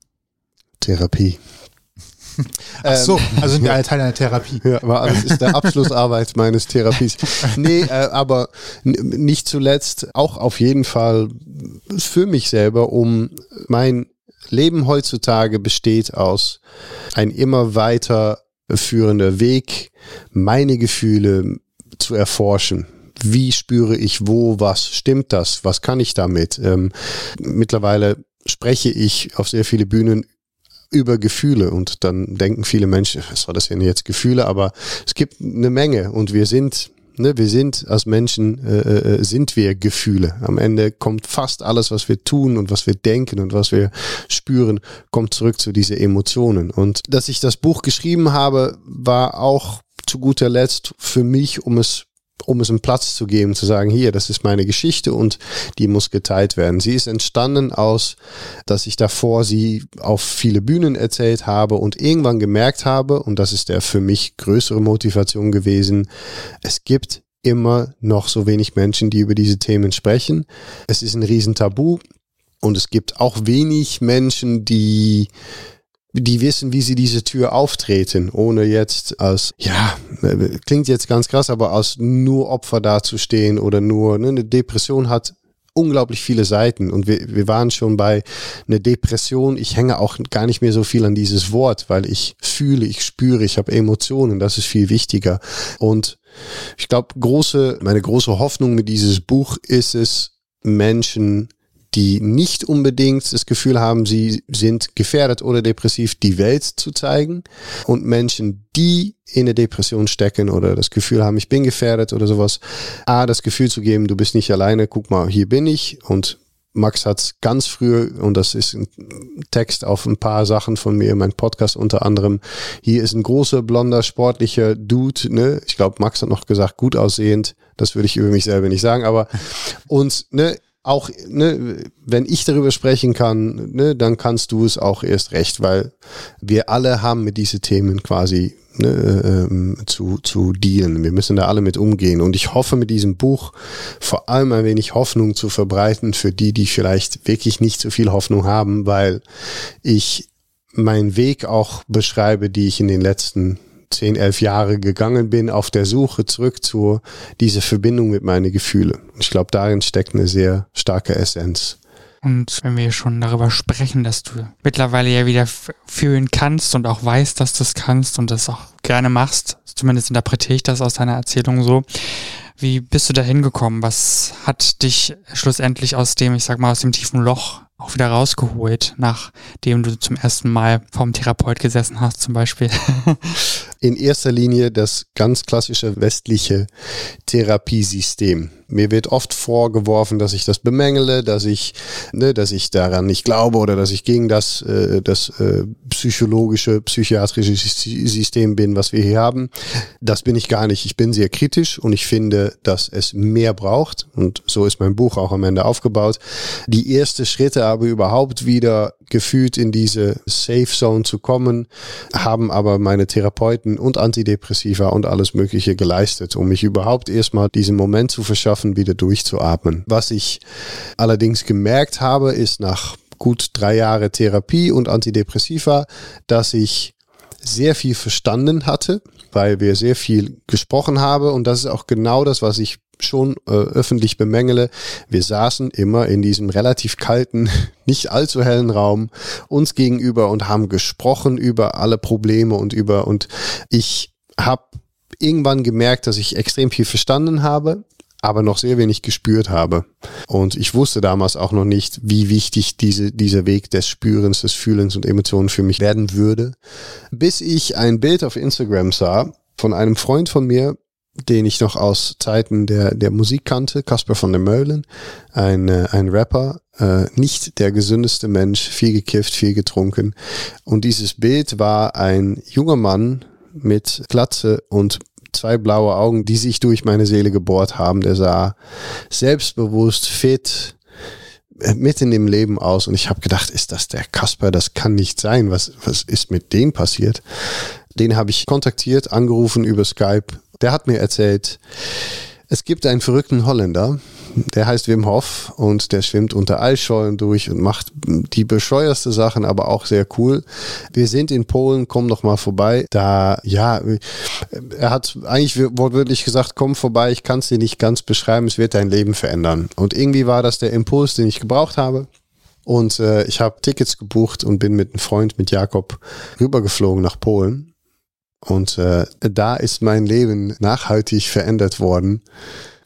Therapie. Ach so, also sind wir alle Teil einer Therapie. Ja, aber das ist der Abschlussarbeit meines Therapies. Nee, äh, aber nicht zuletzt auch auf jeden Fall für mich selber, um mein Leben heutzutage besteht aus ein immer weiter führender Weg, meine Gefühle zu erforschen. Wie spüre ich wo, was stimmt das, was kann ich damit? Ähm, mittlerweile spreche ich auf sehr viele Bühnen über Gefühle und dann denken viele Menschen, was soll das denn jetzt Gefühle? Aber es gibt eine Menge und wir sind Ne, wir sind als Menschen, äh, äh, sind wir Gefühle. Am Ende kommt fast alles, was wir tun und was wir denken und was wir spüren, kommt zurück zu diesen Emotionen. Und dass ich das Buch geschrieben habe, war auch zu guter Letzt für mich, um es um es einen Platz zu geben, zu sagen, hier, das ist meine Geschichte und die muss geteilt werden. Sie ist entstanden aus, dass ich davor sie auf viele Bühnen erzählt habe und irgendwann gemerkt habe, und das ist der für mich größere Motivation gewesen, es gibt immer noch so wenig Menschen, die über diese Themen sprechen. Es ist ein Riesentabu und es gibt auch wenig Menschen, die die wissen, wie sie diese Tür auftreten, ohne jetzt als, ja, klingt jetzt ganz krass, aber als nur Opfer dazustehen oder nur, ne, eine Depression hat unglaublich viele Seiten und wir, wir waren schon bei einer Depression. Ich hänge auch gar nicht mehr so viel an dieses Wort, weil ich fühle, ich spüre, ich habe Emotionen, das ist viel wichtiger. Und ich glaube, große, meine große Hoffnung mit dieses Buch ist es, Menschen die nicht unbedingt das Gefühl haben, sie sind gefährdet oder depressiv, die Welt zu zeigen. Und Menschen, die in der Depression stecken oder das Gefühl haben, ich bin gefährdet oder sowas, A, das Gefühl zu geben, du bist nicht alleine, guck mal, hier bin ich und Max hat ganz früh, und das ist ein Text auf ein paar Sachen von mir, mein Podcast unter anderem, hier ist ein großer, blonder, sportlicher Dude, ne? Ich glaube, Max hat noch gesagt, gut aussehend, das würde ich über mich selber nicht sagen, aber uns, ne, auch, ne, wenn ich darüber sprechen kann, ne, dann kannst du es auch erst recht, weil wir alle haben mit diesen Themen quasi ne, ähm, zu, zu dealen. Wir müssen da alle mit umgehen. Und ich hoffe mit diesem Buch vor allem ein wenig Hoffnung zu verbreiten für die, die vielleicht wirklich nicht so viel Hoffnung haben, weil ich meinen Weg auch beschreibe, die ich in den letzten zehn, elf Jahre gegangen bin, auf der Suche zurück zu dieser Verbindung mit meinen Gefühlen. Ich glaube, darin steckt eine sehr starke Essenz. Und wenn wir schon darüber sprechen, dass du mittlerweile ja wieder fühlen kannst und auch weißt, dass du es kannst und das auch gerne machst, zumindest interpretiere ich das aus deiner Erzählung so. Wie bist du da hingekommen? Was hat dich schlussendlich aus dem, ich sag mal, aus dem tiefen Loch auch wieder rausgeholt, nachdem du zum ersten Mal vom Therapeut gesessen hast, zum Beispiel? in erster Linie das ganz klassische westliche Therapiesystem. Mir wird oft vorgeworfen, dass ich das bemängele, dass ich, ne, dass ich daran nicht glaube oder dass ich gegen das, äh, das äh, psychologische, psychiatrische System bin, was wir hier haben. Das bin ich gar nicht. Ich bin sehr kritisch und ich finde, dass es mehr braucht. Und so ist mein Buch auch am Ende aufgebaut. Die ersten Schritte aber überhaupt wieder gefühlt in diese Safe Zone zu kommen, haben aber meine Therapeuten und Antidepressiva und alles Mögliche geleistet, um mich überhaupt erstmal diesen Moment zu verschaffen, schaffen, wieder durchzuatmen. Was ich allerdings gemerkt habe, ist nach gut drei Jahre Therapie und Antidepressiva, dass ich sehr viel verstanden hatte, weil wir sehr viel gesprochen haben und das ist auch genau das, was ich schon äh, öffentlich bemängele. Wir saßen immer in diesem relativ kalten, nicht allzu hellen Raum uns gegenüber und haben gesprochen über alle Probleme und über und ich habe irgendwann gemerkt, dass ich extrem viel verstanden habe, aber noch sehr wenig gespürt habe. Und ich wusste damals auch noch nicht, wie wichtig diese, dieser Weg des Spürens, des Fühlens und Emotionen für mich werden würde, bis ich ein Bild auf Instagram sah von einem Freund von mir, den ich noch aus Zeiten der, der Musik kannte, Casper von der Meulen, ein, äh, ein Rapper, äh, nicht der gesündeste Mensch, viel gekifft, viel getrunken. Und dieses Bild war ein junger Mann mit Glatze und zwei blaue Augen, die sich durch meine Seele gebohrt haben. Der sah selbstbewusst, fit, äh, mitten im Leben aus. Und ich habe gedacht, ist das der Kasper? Das kann nicht sein. Was, was ist mit dem passiert? Den habe ich kontaktiert, angerufen über Skype. Der hat mir erzählt, es gibt einen verrückten Holländer, der heißt Wim Hof und der schwimmt unter Eisschollen durch und macht die bescheuerste Sachen, aber auch sehr cool. Wir sind in Polen, komm doch mal vorbei. Da, ja, er hat eigentlich wortwörtlich gesagt, komm vorbei, ich kann es dir nicht ganz beschreiben, es wird dein Leben verändern. Und irgendwie war das der Impuls, den ich gebraucht habe. Und äh, ich habe Tickets gebucht und bin mit einem Freund, mit Jakob, rübergeflogen nach Polen. Und äh, da ist mein Leben nachhaltig verändert worden.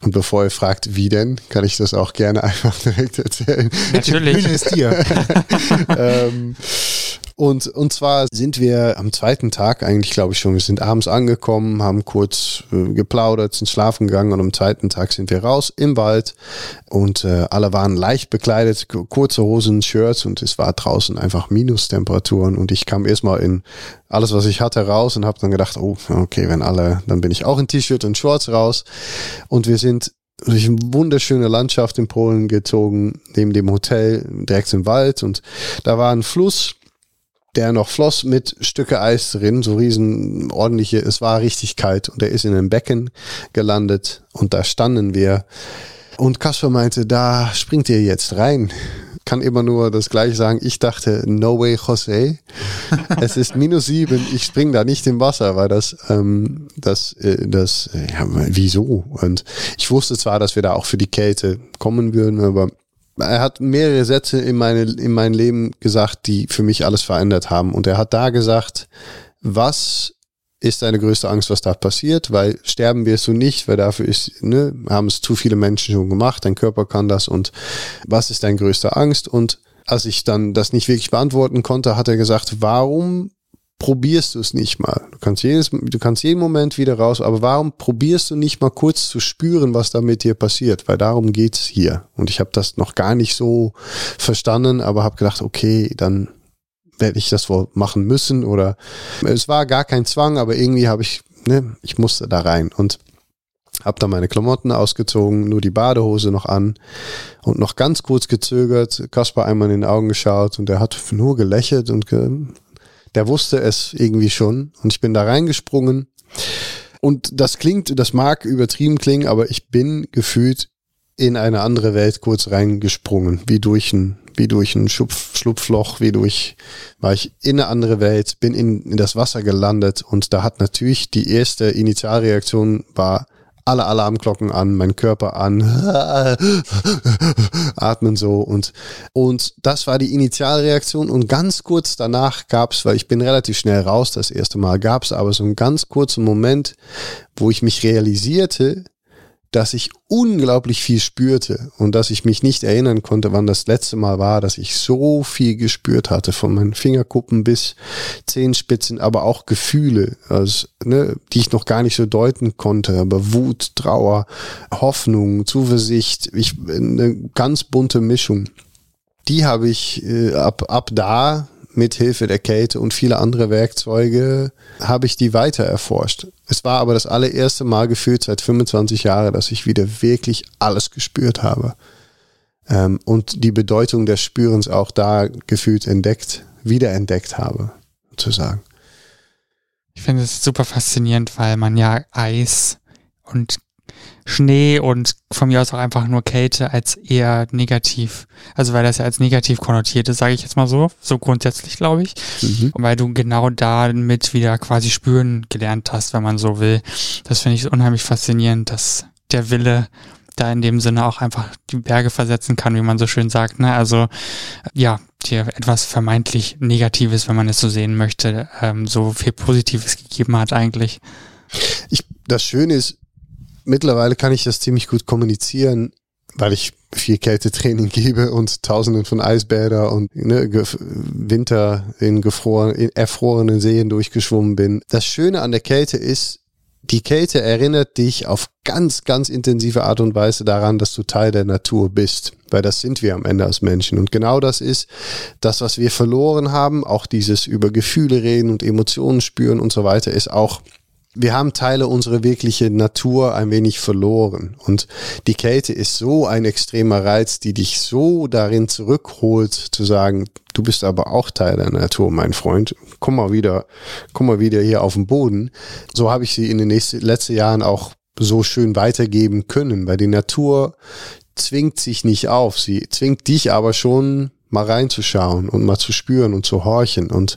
Und bevor ihr fragt, wie denn, kann ich das auch gerne einfach direkt erzählen. Natürlich. Bühne ist dir. ähm, und, und zwar sind wir am zweiten Tag eigentlich, glaube ich schon, wir sind abends angekommen, haben kurz äh, geplaudert, sind schlafen gegangen und am zweiten Tag sind wir raus im Wald. Und äh, alle waren leicht bekleidet, kurze Hosen, Shirts und es war draußen einfach Minustemperaturen. Und ich kam erstmal in alles, was ich hatte, raus und habe dann gedacht, oh, okay, wenn alle, dann bin ich auch in T-Shirt und Shorts raus. Und wir sind durch eine wunderschöne Landschaft in Polen gezogen, neben dem Hotel, direkt im Wald. Und da war ein Fluss der noch floss mit Stücke Eis drin, so riesen ordentliche, es war richtig kalt und er ist in ein Becken gelandet und da standen wir und Kasper meinte, da springt ihr jetzt rein. Kann immer nur das gleiche sagen. Ich dachte, no way, Jose. es ist minus sieben. Ich spring da nicht im Wasser, weil das, ähm, das, äh, das, äh, ja, wieso? Und ich wusste zwar, dass wir da auch für die Kälte kommen würden, aber er hat mehrere Sätze in, meine, in mein Leben gesagt, die für mich alles verändert haben. Und er hat da gesagt, was ist deine größte Angst, was da passiert? Weil sterben wirst du nicht, weil dafür ist, ne, haben es zu viele Menschen schon gemacht, dein Körper kann das. Und was ist deine größte Angst? Und als ich dann das nicht wirklich beantworten konnte, hat er gesagt, warum probierst du es nicht mal. Du kannst jedes, du kannst jeden Moment wieder raus, aber warum probierst du nicht mal kurz zu spüren, was da mit dir passiert? Weil darum geht's hier. Und ich habe das noch gar nicht so verstanden, aber habe gedacht, okay, dann werde ich das wohl machen müssen oder es war gar kein Zwang, aber irgendwie habe ich, ne, ich musste da rein und habe dann meine Klamotten ausgezogen, nur die Badehose noch an und noch ganz kurz gezögert, Kaspar einmal in den Augen geschaut und er hat nur gelächelt und ge der wusste es irgendwie schon und ich bin da reingesprungen. Und das klingt, das mag übertrieben klingen, aber ich bin gefühlt in eine andere Welt kurz reingesprungen, wie durch ein, wie durch ein Schupf, Schlupfloch, wie durch, war ich in eine andere Welt, bin in, in das Wasser gelandet und da hat natürlich die erste Initialreaktion war, alle Alarmglocken an, mein Körper an, atmen so und, und das war die Initialreaktion und ganz kurz danach gab es, weil ich bin relativ schnell raus, das erste Mal gab es aber so einen ganz kurzen Moment, wo ich mich realisierte, dass ich unglaublich viel spürte und dass ich mich nicht erinnern konnte, wann das letzte Mal war, dass ich so viel gespürt hatte, von meinen Fingerkuppen bis Zehenspitzen, aber auch Gefühle, also, ne, die ich noch gar nicht so deuten konnte, aber Wut, Trauer, Hoffnung, Zuversicht, ich, eine ganz bunte Mischung. Die habe ich äh, ab, ab da mit Hilfe der Kälte und viele andere Werkzeuge habe ich die weiter erforscht. Es war aber das allererste Mal gefühlt seit 25 Jahren, dass ich wieder wirklich alles gespürt habe. Ähm, und die Bedeutung des Spürens auch da gefühlt entdeckt, wiederentdeckt habe, sozusagen. Ich finde es super faszinierend, weil man ja Eis und Schnee und von mir aus auch einfach nur Kälte als eher negativ, also weil das ja als negativ konnotiert ist, sage ich jetzt mal so, so grundsätzlich glaube ich. Mhm. Und weil du genau damit wieder quasi spüren gelernt hast, wenn man so will. Das finde ich unheimlich faszinierend, dass der Wille da in dem Sinne auch einfach die Berge versetzen kann, wie man so schön sagt. Ne? Also ja, dir etwas vermeintlich Negatives, wenn man es so sehen möchte, ähm, so viel Positives gegeben hat eigentlich. Ich, das Schöne ist, mittlerweile kann ich das ziemlich gut kommunizieren, weil ich viel Kältetraining gebe und tausenden von Eisbäder und ne, Winter in, gefroren, in erfrorenen Seen durchgeschwommen bin. Das Schöne an der Kälte ist, die Kälte erinnert dich auf ganz, ganz intensive Art und Weise daran, dass du Teil der Natur bist, weil das sind wir am Ende als Menschen. Und genau das ist das, was wir verloren haben, auch dieses über Gefühle reden und Emotionen spüren und so weiter, ist auch wir haben Teile unserer wirklichen Natur ein wenig verloren. Und die Kälte ist so ein extremer Reiz, die dich so darin zurückholt, zu sagen, du bist aber auch Teil der Natur, mein Freund. Komm mal wieder, komm mal wieder hier auf den Boden. So habe ich sie in den nächsten, letzten Jahren auch so schön weitergeben können, weil die Natur zwingt sich nicht auf. Sie zwingt dich aber schon mal reinzuschauen und mal zu spüren und zu horchen. Und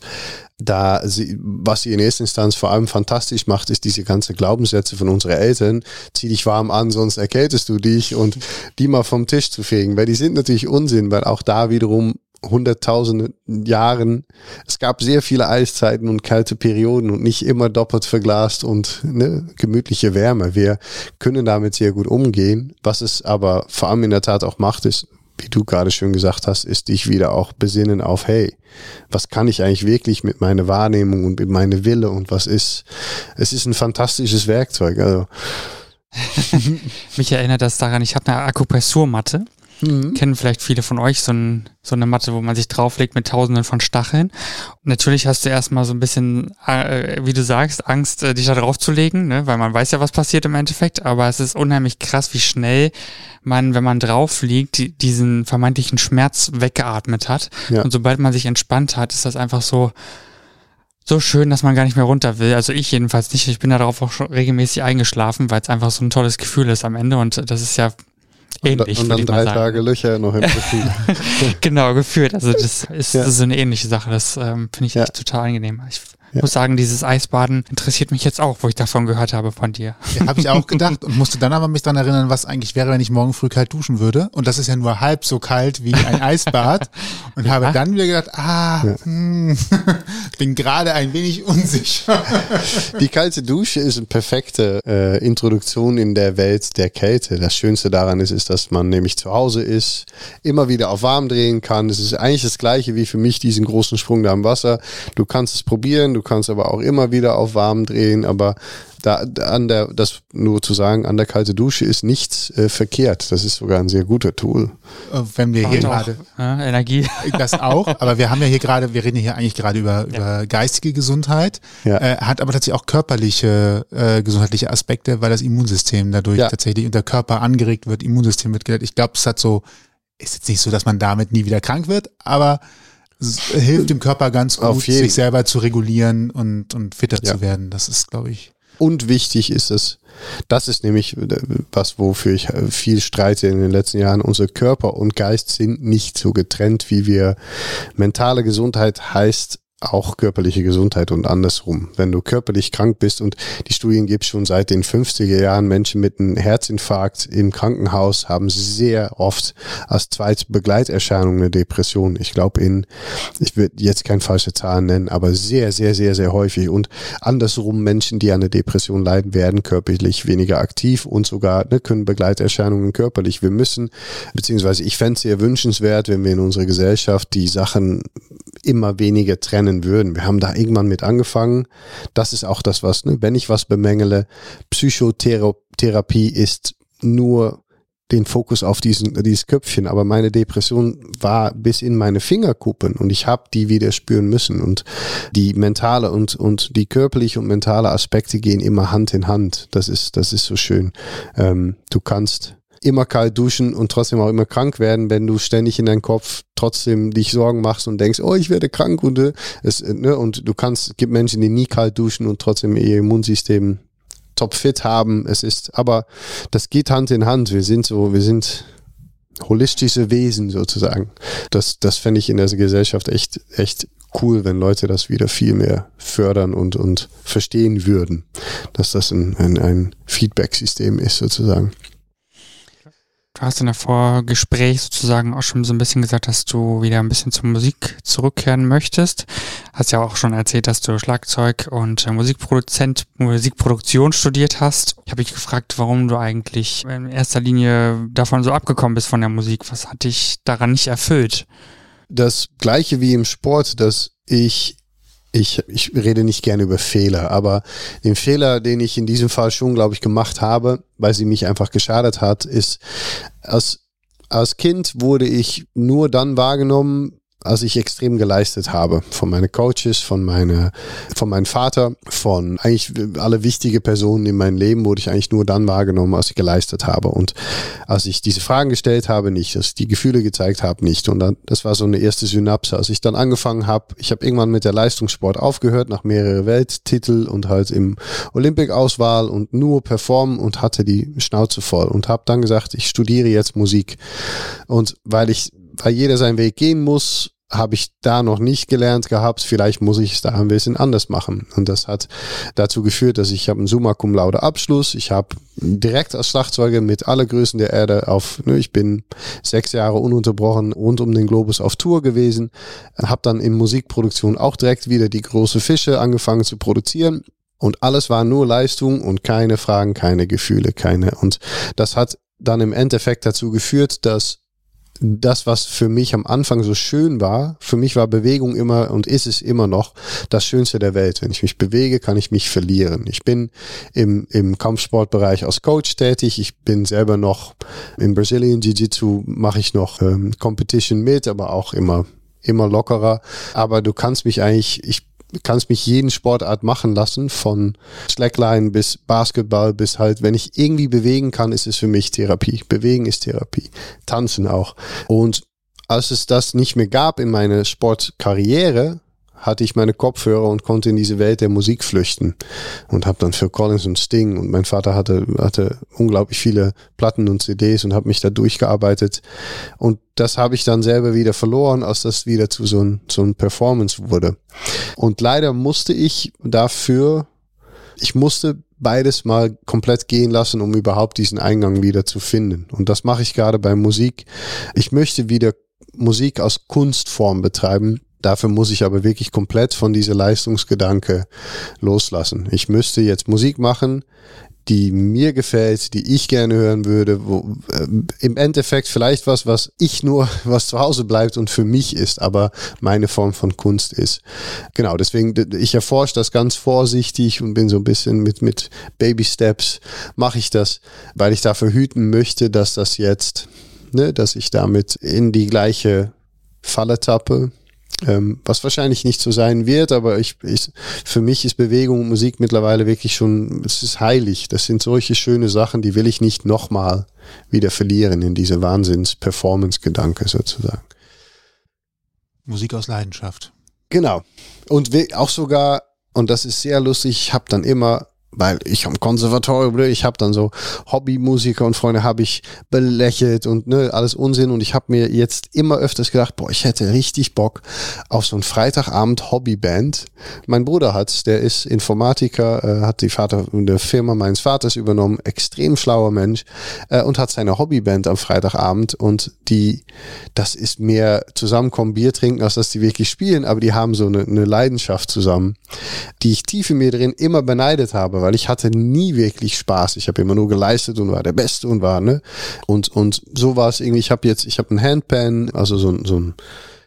da sie, was sie in erster Instanz vor allem fantastisch macht, ist diese ganze Glaubenssätze von unseren Eltern, zieh dich warm an, sonst erkältest du dich und die mal vom Tisch zu fegen, weil die sind natürlich Unsinn, weil auch da wiederum hunderttausende Jahren, es gab sehr viele Eiszeiten und kalte Perioden und nicht immer doppelt verglast und ne, gemütliche Wärme. Wir können damit sehr gut umgehen. Was es aber vor allem in der Tat auch macht, ist, wie du gerade schön gesagt hast, ist dich wieder auch besinnen auf, hey, was kann ich eigentlich wirklich mit meiner Wahrnehmung und mit meiner Wille und was ist, es ist ein fantastisches Werkzeug. Also. Mich erinnert das daran, ich habe eine Akupressurmatte Mhm. Kennen vielleicht viele von euch so, ein, so eine Matte, wo man sich drauflegt mit tausenden von Stacheln. Und natürlich hast du erstmal so ein bisschen, äh, wie du sagst, Angst, äh, dich da drauf zu legen, ne? weil man weiß ja, was passiert im Endeffekt. Aber es ist unheimlich krass, wie schnell man, wenn man drauf liegt, die, diesen vermeintlichen Schmerz weggeatmet hat. Ja. Und sobald man sich entspannt hat, ist das einfach so, so schön, dass man gar nicht mehr runter will. Also ich jedenfalls nicht. Ich bin darauf auch schon regelmäßig eingeschlafen, weil es einfach so ein tolles Gefühl ist am Ende. Und das ist ja ähnlich. Und, dann drei Tage Löcher noch im Profil. genau, gefühlt. Also das ist, ja. so eine ähnliche Sache. Das ähm, finde ich ja. echt total angenehm. Ich ja. muss sagen, dieses Eisbaden interessiert mich jetzt auch, wo ich davon gehört habe von dir. Ja, habe ich auch gedacht und musste dann aber mich daran erinnern, was eigentlich wäre, wenn ich morgen früh kalt duschen würde. Und das ist ja nur halb so kalt wie ein Eisbad. Und ja. habe dann wieder gedacht, ah, ja. hm, bin gerade ein wenig unsicher. Die kalte Dusche ist eine perfekte äh, Introduktion in der Welt der Kälte. Das Schönste daran ist, ist, dass man nämlich zu Hause ist, immer wieder auf warm drehen kann. Es ist eigentlich das gleiche wie für mich diesen großen Sprung da im Wasser. Du kannst es probieren, Du kannst aber auch immer wieder auf warm drehen, aber da an der, das nur zu sagen, an der kalte Dusche ist nichts äh, verkehrt. Das ist sogar ein sehr guter Tool. Äh, wenn wir hier gerade ja, Energie. Das auch, aber wir haben ja hier gerade, wir reden hier eigentlich gerade über, ja. über geistige Gesundheit, ja. äh, hat aber tatsächlich auch körperliche äh, gesundheitliche Aspekte, weil das Immunsystem dadurch ja. tatsächlich und der Körper angeregt wird, Immunsystem wird gelernt. Ich glaube, es hat so, ist jetzt nicht so, dass man damit nie wieder krank wird, aber hilft dem Körper ganz gut, sich selber zu regulieren und, und fitter ja. zu werden. Das ist, glaube ich. Und wichtig ist es, das ist nämlich was, wofür ich viel streite in den letzten Jahren. Unser Körper und Geist sind nicht so getrennt, wie wir mentale Gesundheit heißt auch körperliche Gesundheit und andersrum. Wenn du körperlich krank bist und die Studien gibt schon seit den 50er Jahren, Menschen mit einem Herzinfarkt im Krankenhaus haben sehr oft als zweite Begleiterscheinung eine Depression. Ich glaube in, ich würde jetzt keine falsche Zahlen nennen, aber sehr, sehr, sehr, sehr häufig. Und andersrum Menschen, die an der Depression leiden, werden körperlich weniger aktiv und sogar ne, können Begleiterscheinungen körperlich. Wir müssen, beziehungsweise ich fände es sehr wünschenswert, wenn wir in unserer Gesellschaft die Sachen immer weniger trennen würden. Wir haben da irgendwann mit angefangen. Das ist auch das, was, ne, wenn ich was bemängele, Psychotherapie ist nur den Fokus auf diesen, dieses Köpfchen, aber meine Depression war bis in meine Fingerkuppen und ich habe die wieder spüren müssen und die mentale und, und die körperliche und mentale Aspekte gehen immer Hand in Hand. Das ist, das ist so schön. Ähm, du kannst immer kalt duschen und trotzdem auch immer krank werden, wenn du ständig in deinem Kopf trotzdem dich Sorgen machst und denkst, oh, ich werde krank und äh, es, ne, und du kannst, es gibt Menschen, die nie kalt duschen und trotzdem ihr Immunsystem topfit haben. Es ist, aber das geht Hand in Hand. Wir sind so, wir sind holistische Wesen sozusagen. Das, das fände ich in der Gesellschaft echt, echt cool, wenn Leute das wieder viel mehr fördern und, und verstehen würden, dass das ein, ein, ein Feedback-System ist sozusagen. Du hast in der Vorgespräch sozusagen auch schon so ein bisschen gesagt, dass du wieder ein bisschen zur Musik zurückkehren möchtest. Hast ja auch schon erzählt, dass du Schlagzeug und äh, Musikproduzent, Musikproduktion studiert hast. Ich habe dich gefragt, warum du eigentlich in erster Linie davon so abgekommen bist von der Musik. Was hat dich daran nicht erfüllt? Das gleiche wie im Sport, dass ich ich, ich rede nicht gerne über Fehler, aber den Fehler, den ich in diesem Fall schon, glaube ich, gemacht habe, weil sie mich einfach geschadet hat, ist, als, als Kind wurde ich nur dann wahrgenommen, als ich extrem geleistet habe. Von meinen Coaches, von, meine, von meinem Vater, von eigentlich alle wichtige Personen in meinem Leben wurde ich eigentlich nur dann wahrgenommen, als ich geleistet habe. Und als ich diese Fragen gestellt habe, nicht. Als ich die Gefühle gezeigt habe, nicht. Und dann, das war so eine erste Synapse. Als ich dann angefangen habe, ich habe irgendwann mit der Leistungssport aufgehört, nach mehreren Welttitel und halt im Olympic-Auswahl und nur performen und hatte die Schnauze voll und habe dann gesagt, ich studiere jetzt Musik. Und weil ich weil jeder seinen Weg gehen muss, habe ich da noch nicht gelernt gehabt. Vielleicht muss ich es da ein bisschen anders machen. Und das hat dazu geführt, dass ich habe einen Summa Cum Laude Abschluss. Ich habe direkt als Schlagzeuger mit aller Größen der Erde auf, ne, ich bin sechs Jahre ununterbrochen rund um den Globus auf Tour gewesen. Habe dann in Musikproduktion auch direkt wieder die große Fische angefangen zu produzieren. Und alles war nur Leistung und keine Fragen, keine Gefühle, keine. Und das hat dann im Endeffekt dazu geführt, dass das, was für mich am Anfang so schön war, für mich war Bewegung immer und ist es immer noch das Schönste der Welt. Wenn ich mich bewege, kann ich mich verlieren. Ich bin im, im Kampfsportbereich als Coach tätig. Ich bin selber noch im Brazilian Jiu-Jitsu, mache ich noch ähm, Competition mit, aber auch immer immer lockerer. Aber du kannst mich eigentlich, ich kannst mich jeden Sportart machen lassen, von Slackline bis Basketball bis halt, wenn ich irgendwie bewegen kann, ist es für mich Therapie. Bewegen ist Therapie. Tanzen auch. Und als es das nicht mehr gab in meiner Sportkarriere, hatte ich meine Kopfhörer und konnte in diese Welt der Musik flüchten und habe dann Phil Collins und Sting und mein Vater hatte hatte unglaublich viele Platten und CDs und habe mich da durchgearbeitet. Und das habe ich dann selber wieder verloren, als das wieder zu so ein so ein Performance wurde. Und leider musste ich dafür ich musste beides mal komplett gehen lassen, um überhaupt diesen Eingang wieder zu finden. Und das mache ich gerade bei Musik. Ich möchte wieder Musik als Kunstform betreiben Dafür muss ich aber wirklich komplett von dieser Leistungsgedanke loslassen. Ich müsste jetzt Musik machen, die mir gefällt, die ich gerne hören würde, wo äh, im Endeffekt vielleicht was, was ich nur, was zu Hause bleibt und für mich ist, aber meine Form von Kunst ist. Genau, deswegen, ich erforsche das ganz vorsichtig und bin so ein bisschen mit, mit Baby Steps mache ich das, weil ich dafür hüten möchte, dass das jetzt, ne, dass ich damit in die gleiche Falle tappe, ähm, was wahrscheinlich nicht so sein wird, aber ich, ich, für mich ist Bewegung und Musik mittlerweile wirklich schon, es ist heilig. Das sind solche schöne Sachen, die will ich nicht nochmal wieder verlieren in diese Wahnsinns-Performance-Gedanke sozusagen. Musik aus Leidenschaft. Genau. Und auch sogar, und das ist sehr lustig, ich habe dann immer weil ich am Konservatorium, ich habe dann so Hobbymusiker und Freunde habe ich belächelt und ne, alles Unsinn. Und ich habe mir jetzt immer öfters gedacht, boah, ich hätte richtig Bock auf so ein Freitagabend Hobbyband. Mein Bruder hat, der ist Informatiker, äh, hat die Vater der Firma meines Vaters übernommen, extrem schlauer Mensch äh, und hat seine Hobbyband am Freitagabend. Und die, das ist mehr zusammenkommen, Bier trinken, als dass die wirklich spielen, aber die haben so eine, eine Leidenschaft zusammen, die ich tief in mir drin immer beneidet habe, weil ich hatte nie wirklich Spaß. Ich habe immer nur geleistet und war der Beste und war, ne? Und, und so war es irgendwie, ich habe jetzt, ich habe ein Handpan, also so, so ein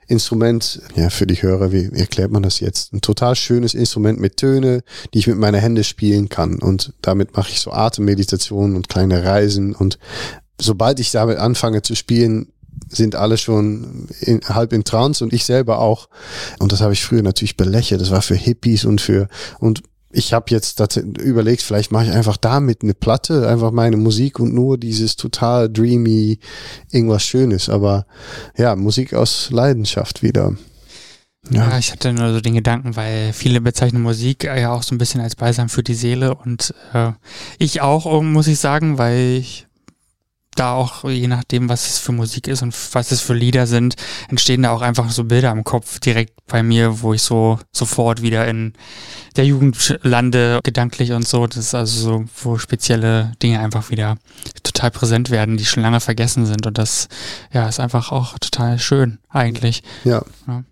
Instrument, ja, für die Hörer, wie, erklärt man das jetzt? Ein total schönes Instrument mit Töne, die ich mit meiner Hände spielen kann. Und damit mache ich so Atemmeditationen und kleine Reisen. Und sobald ich damit anfange zu spielen, sind alle schon in, halb in Trance und ich selber auch. Und das habe ich früher natürlich belächelt. Das war für Hippies und für und ich habe jetzt überlegt, vielleicht mache ich einfach damit eine Platte, einfach meine Musik und nur dieses total dreamy, irgendwas Schönes. Aber ja, Musik aus Leidenschaft wieder. Ja. ja. ich hatte nur so den Gedanken, weil viele bezeichnen Musik ja auch so ein bisschen als Balsam für die Seele und äh, ich auch, muss ich sagen, weil ich da auch, je nachdem, was es für Musik ist und was es für Lieder sind, entstehen da auch einfach so Bilder im Kopf direkt bei mir, wo ich so sofort wieder in der Jugend lande, gedanklich und so. Das ist also so, wo spezielle Dinge einfach wieder total präsent werden, die schon lange vergessen sind. Und das, ja, ist einfach auch total schön, eigentlich. ja. ja.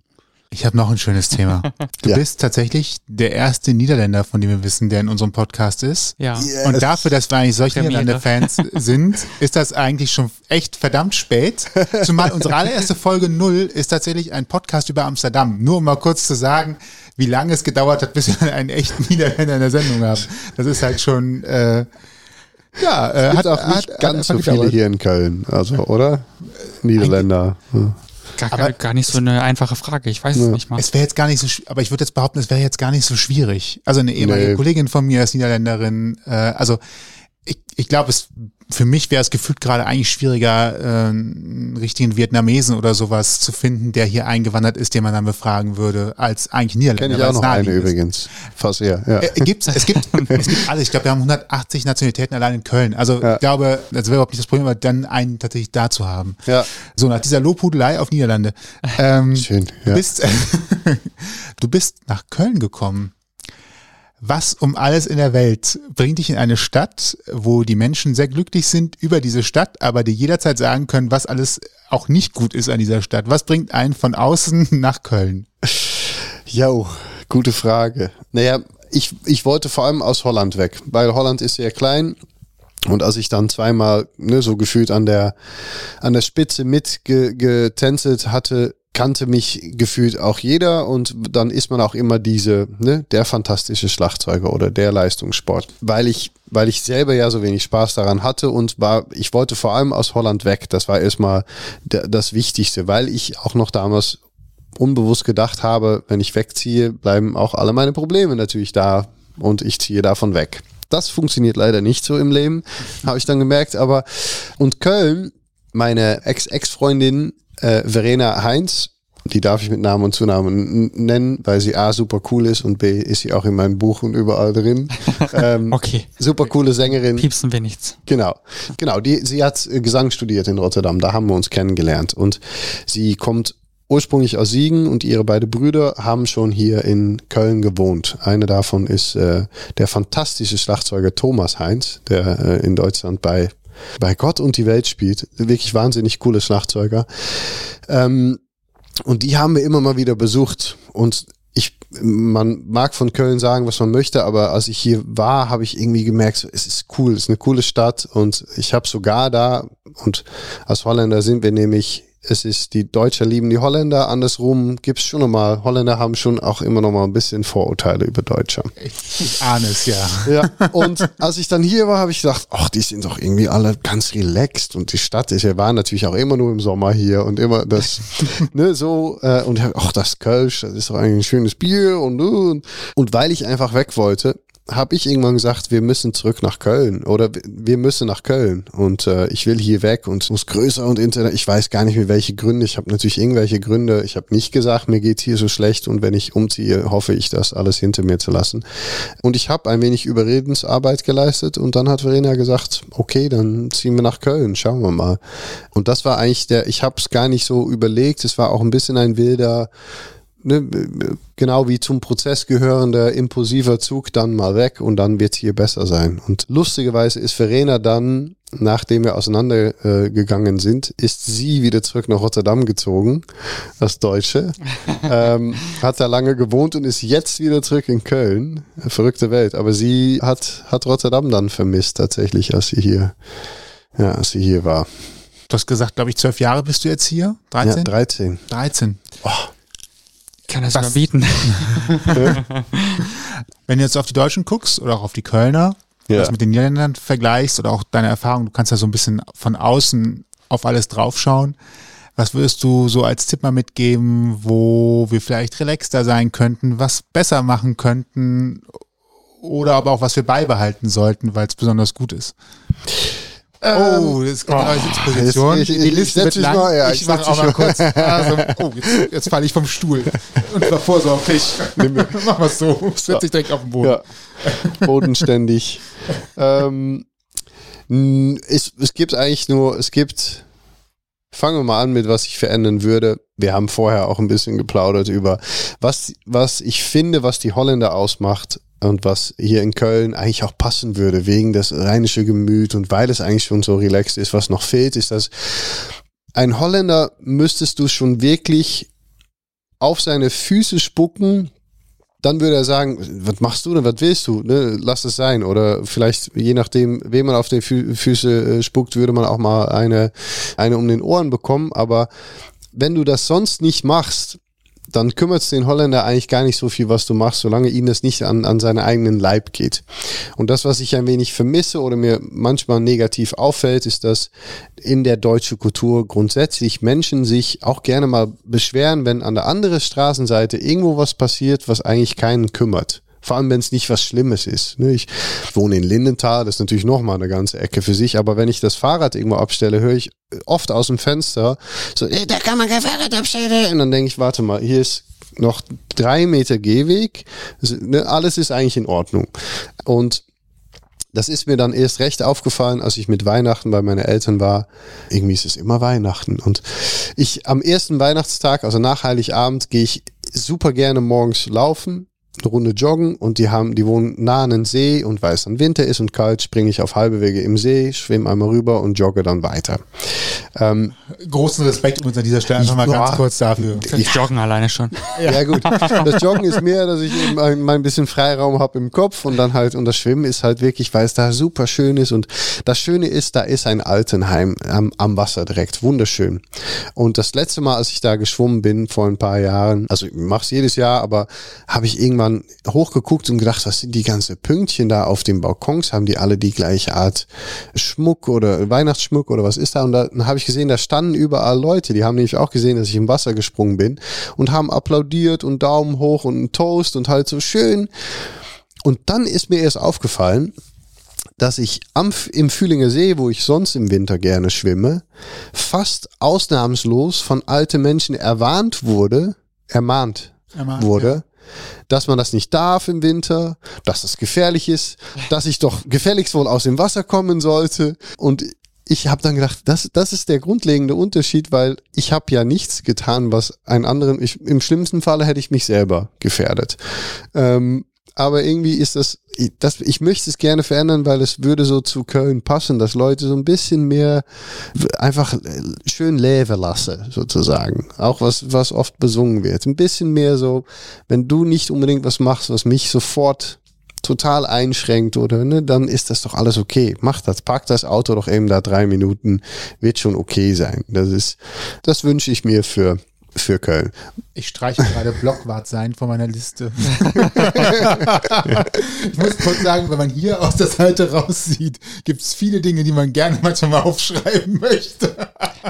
Ich habe noch ein schönes Thema. Du ja. bist tatsächlich der erste Niederländer, von dem wir wissen, der in unserem Podcast ist. Ja. Yes. Und dafür, dass wir eigentlich solche Niederländer-Fans sind, ist das eigentlich schon echt verdammt spät. Zumal unsere allererste Folge null ist tatsächlich ein Podcast über Amsterdam. Nur um mal kurz zu sagen, wie lange es gedauert hat, bis wir einen echten Niederländer in der Sendung haben. Das ist halt schon äh, ja, äh, hat auch nicht hat, ganz hat so viele hier in Köln, also oder? Niederländer. Ja. Gar, aber gar nicht so eine einfache Frage. Ich weiß ja. es nicht mal. Es wäre jetzt gar nicht so, aber ich würde jetzt behaupten, es wäre jetzt gar nicht so schwierig. Also eine ehemalige nee. Kollegin von mir ist Niederländerin. Äh, also ich, ich glaube, es für mich wäre es gefühlt gerade eigentlich schwieriger, äh, einen richtigen Vietnamesen oder sowas zu finden, der hier eingewandert ist, den man dann befragen würde, als eigentlich Niederländer. Kenn ich auch noch eine übrigens. Fast eher, ja. Äh, gibt's, es gibt, es gibt alles. Ich glaube, wir haben 180 Nationalitäten allein in Köln. Also ja. ich glaube, das wäre überhaupt nicht das Problem, aber dann einen tatsächlich da zu haben. Ja. So, nach dieser Lobhudelei auf Niederlande. Ähm, Schön, ja. Du bist, du bist nach Köln gekommen. Was um alles in der Welt bringt dich in eine Stadt, wo die Menschen sehr glücklich sind über diese Stadt, aber die jederzeit sagen können, was alles auch nicht gut ist an dieser Stadt? Was bringt einen von außen nach Köln? Jo, gute Frage. Naja, ich, ich wollte vor allem aus Holland weg, weil Holland ist sehr klein und als ich dann zweimal ne, so gefühlt an der, an der Spitze mitgetänzelt hatte, kannte mich gefühlt auch jeder und dann ist man auch immer diese, ne, der fantastische Schlagzeuger oder der Leistungssport, weil ich, weil ich selber ja so wenig Spaß daran hatte und war, ich wollte vor allem aus Holland weg. Das war erstmal das Wichtigste, weil ich auch noch damals unbewusst gedacht habe, wenn ich wegziehe, bleiben auch alle meine Probleme natürlich da und ich ziehe davon weg. Das funktioniert leider nicht so im Leben, habe ich dann gemerkt, aber und Köln, meine Ex-Ex-Freundin äh, Verena Heinz, die darf ich mit Namen und Zunamen nennen, weil sie A super cool ist und B ist sie auch in meinem Buch und überall drin. Ähm, okay. Super coole Sängerin. Piepsen wir nichts. Genau. Genau. Die, sie hat Gesang studiert in Rotterdam. Da haben wir uns kennengelernt. Und sie kommt ursprünglich aus Siegen und ihre beiden Brüder haben schon hier in Köln gewohnt. Einer davon ist äh, der fantastische Schlagzeuger Thomas Heinz, der äh, in Deutschland bei bei Gott und die Welt spielt. Wirklich wahnsinnig coole Schlagzeuger. Ähm, und die haben wir immer mal wieder besucht. Und ich, man mag von Köln sagen, was man möchte, aber als ich hier war, habe ich irgendwie gemerkt, es ist cool, es ist eine coole Stadt und ich habe sogar da, und als Holländer sind wir nämlich es ist die Deutsche lieben die Holländer, andersrum gibt's schon nochmal, Holländer haben schon auch immer noch mal ein bisschen Vorurteile über Deutsche. Ich, ich ahne es, ja. Ja, und als ich dann hier war, habe ich gedacht, ach, die sind doch irgendwie alle ganz relaxed und die Stadt ist, wir waren natürlich auch immer nur im Sommer hier und immer das, ne, so, äh, und ach, das Kölsch, das ist doch eigentlich ein schönes Bier und, und, und weil ich einfach weg wollte, habe ich irgendwann gesagt, wir müssen zurück nach Köln oder wir müssen nach Köln und äh, ich will hier weg und muss größer und Internet. Ich weiß gar nicht mehr welche Gründe. Ich habe natürlich irgendwelche Gründe. Ich habe nicht gesagt, mir geht hier so schlecht und wenn ich umziehe, hoffe ich, das alles hinter mir zu lassen. Und ich habe ein wenig Überredensarbeit geleistet und dann hat Verena gesagt, okay, dann ziehen wir nach Köln, schauen wir mal. Und das war eigentlich der, ich habe es gar nicht so überlegt. Es war auch ein bisschen ein wilder ne, genau wie zum Prozess gehörender impulsiver Zug dann mal weg und dann wird es hier besser sein. Und lustigerweise ist Verena dann, nachdem wir auseinandergegangen äh, sind, ist sie wieder zurück nach Rotterdam gezogen, als Deutsche, ähm, hat da lange gewohnt und ist jetzt wieder zurück in Köln. Verrückte Welt. Aber sie hat, hat Rotterdam dann vermisst tatsächlich, als sie hier, ja, als sie hier war. Du hast gesagt, glaube ich, zwölf Jahre bist du jetzt hier? 13? Ja, 13. 13. Oh. Kann das Was? bieten. Wenn du jetzt auf die Deutschen guckst oder auch auf die Kölner, ja. das mit den Niederländern vergleichst oder auch deine Erfahrung, du kannst ja so ein bisschen von außen auf alles draufschauen. Was würdest du so als Tipp mal mitgeben, wo wir vielleicht relaxter sein könnten, was besser machen könnten oder aber auch was wir beibehalten sollten, weil es besonders gut ist? Oh, das ist genau oh, Sitzposition. Ich, ich, die Liste wird lang. Mal, ja, ich, ich mache auch mal kurz. Also, oh, jetzt, jetzt falle ich vom Stuhl. Und zwar vorsorglich. Mach mal so. Setz dich direkt auf den Boden. Ja. Bodenständig. ähm, es, es gibt eigentlich nur, es gibt, fangen wir mal an mit, was ich verändern würde. Wir haben vorher auch ein bisschen geplaudert über, was, was ich finde, was die Holländer ausmacht und was hier in Köln eigentlich auch passen würde, wegen des rheinische Gemüt und weil es eigentlich schon so relaxed ist. Was noch fehlt, ist, dass ein Holländer müsstest du schon wirklich auf seine Füße spucken, dann würde er sagen, was machst du denn, was willst du, ne? lass es sein. Oder vielleicht, je nachdem, wem man auf die Fü Füße äh, spuckt, würde man auch mal eine, eine um den Ohren bekommen. Aber wenn du das sonst nicht machst, dann kümmert es den Holländer eigentlich gar nicht so viel, was du machst, solange ihnen das nicht an, an seinen eigenen Leib geht. Und das, was ich ein wenig vermisse oder mir manchmal negativ auffällt, ist, dass in der deutschen Kultur grundsätzlich Menschen sich auch gerne mal beschweren, wenn an der anderen Straßenseite irgendwo was passiert, was eigentlich keinen kümmert. Vor allem, wenn es nicht was Schlimmes ist. Ne? Ich wohne in Lindenthal, das ist natürlich nochmal eine ganze Ecke für sich, aber wenn ich das Fahrrad irgendwo abstelle, höre ich oft aus dem Fenster so, ey, da kann man kein Fahrrad abstellen. Und dann denke ich, warte mal, hier ist noch drei Meter Gehweg. Ne, alles ist eigentlich in Ordnung. Und das ist mir dann erst recht aufgefallen, als ich mit Weihnachten bei meinen Eltern war. Irgendwie ist es immer Weihnachten. Und ich am ersten Weihnachtstag, also nach Heiligabend, gehe ich super gerne morgens laufen eine Runde joggen und die haben, die wohnen nah an den See und weil es dann Winter ist und kalt, springe ich auf halbe Wege im See, schwimme einmal rüber und jogge dann weiter. Ähm, Großen Respekt übrigens an dieser Stelle einfach mal ganz kurz dafür. Ich Joggen alleine schon. Ja. ja. gut. Das Joggen ist mehr, dass ich eben ein, ein bisschen Freiraum habe im Kopf und dann halt, und das Schwimmen ist halt wirklich, weil es da super schön ist und das Schöne ist, da ist ein Altenheim am, am Wasser direkt. Wunderschön. Und das letzte Mal, als ich da geschwommen bin, vor ein paar Jahren, also ich mache es jedes Jahr, aber habe ich irgendwann irgendwann hochgeguckt und gedacht, was sind die ganzen Pünktchen da auf den Balkons? Haben die alle die gleiche Art Schmuck oder Weihnachtsschmuck oder was ist da? Und dann habe ich gesehen, da standen überall Leute, die haben nämlich auch gesehen, dass ich im Wasser gesprungen bin und haben applaudiert und Daumen hoch und einen Toast und halt so schön. Und dann ist mir erst aufgefallen, dass ich am, im Fühlinger See, wo ich sonst im Winter gerne schwimme, fast ausnahmslos von alten Menschen erwarnt wurde, ermahnt, ermahnt wurde, ja dass man das nicht darf im Winter, dass es gefährlich ist, dass ich doch gefälligst wohl aus dem Wasser kommen sollte. Und ich habe dann gedacht, das, das ist der grundlegende Unterschied, weil ich habe ja nichts getan, was einen anderen, ich, im schlimmsten Falle hätte ich mich selber gefährdet. Ähm, aber irgendwie ist das, das, ich möchte es gerne verändern, weil es würde so zu Köln passen, dass Leute so ein bisschen mehr einfach schön leben lassen, sozusagen. Auch was, was oft besungen wird. Ein bisschen mehr so, wenn du nicht unbedingt was machst, was mich sofort total einschränkt oder ne, dann ist das doch alles okay. Mach das, pack das Auto doch eben da drei Minuten, wird schon okay sein. Das ist, das wünsche ich mir für für Köln. Ich streiche gerade Blockwart sein von meiner Liste. ich muss kurz sagen, wenn man hier aus der Seite raussieht, gibt es viele Dinge, die man gerne manchmal mal aufschreiben möchte.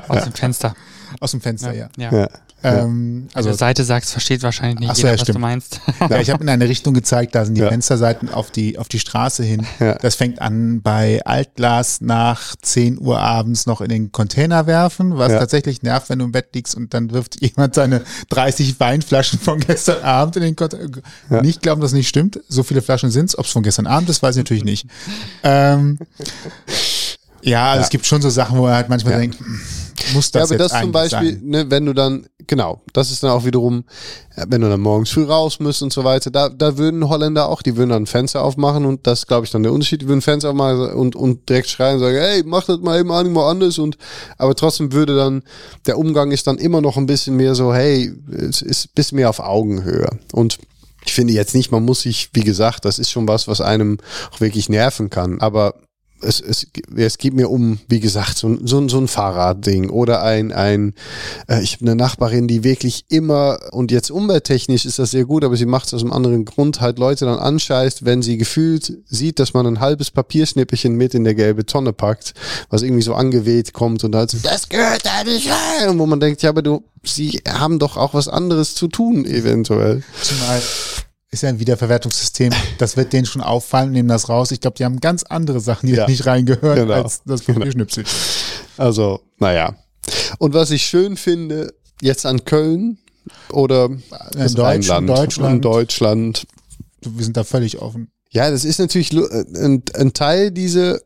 Aus dem Fenster. Aus dem Fenster, ja. ja. ja. Ähm, Also also Seite sagst, versteht wahrscheinlich nicht so, jeder, ja, was stimmt. du meinst. Ja, ich habe in eine Richtung gezeigt, da sind die Ja. Fensterseiten auf die, auf die Straße hin. Ja. Das fängt an bei Altglas nach 10 Uhr abends noch in den Container werfen, was tatsächlich nervt, wenn du im Bett liegst und dann wirft jemand seine 30 Weinflaschen von gestern Abend in den Container. Ja. Nicht glauben, dass es nicht stimmt. So viele Flaschen sind's. Ob es von gestern Abend ist, weiß ich natürlich nicht. Ähm, ja, also es gibt schon so Sachen, wo er halt manchmal denkt, hm, muss das ja, aber jetzt das zum Beispiel, sein? ne, wenn du dann, genau, das ist dann auch wiederum, äh, wenn du dann morgens früh raus musst und so weiter, da, da würden Holländer auch, die würden dann Fenster aufmachen und das glaube ich dann der Unterschied, die würden Fenster aufmachen und, und direkt schreien und sagen, hey, mach das mal eben mal anders und, aber trotzdem würde dann, der Umgang ist dann immer noch ein bisschen mehr so, hey, es ist ein bisschen mehr auf Augenhöhe und ich finde jetzt nicht, man muss sich, wie gesagt, das ist schon was, was einem auch wirklich nerven kann, aber es, es, es geht mir um, wie gesagt, so, ein- so, so ein Fahrradding oder ein, ein äh, ich habe eine Nachbarin, die wirklich immer, und jetzt umwelttechnisch ist das sehr gut, aber sie macht es aus einem anderen Grund, halt Leute dann anscheißt, wenn sie gefühlt sieht, dass man ein halbes Papierschnippchen mit in der gelbe Tonne packt, was irgendwie so angeweht kommt und halt so, das gehört da nicht rein. Und wo man denkt, ja, aber du, sie haben doch auch was anderes zu tun, eventuell. Zumal ist ja ein Wiederverwertungssystem, das wird denen schon auffallen, nehmen das raus. Ich glaube, die haben ganz andere Sachen, die Ja. nicht reingehören, Genau. als das Papierschnipsel. Also, naja. Und was ich schön finde, jetzt an Köln oder das Deutsch- Rheinland Deutschland. und Deutschland. Wir sind da völlig offen. Ja, das ist natürlich äh, ein, ein Teil dieser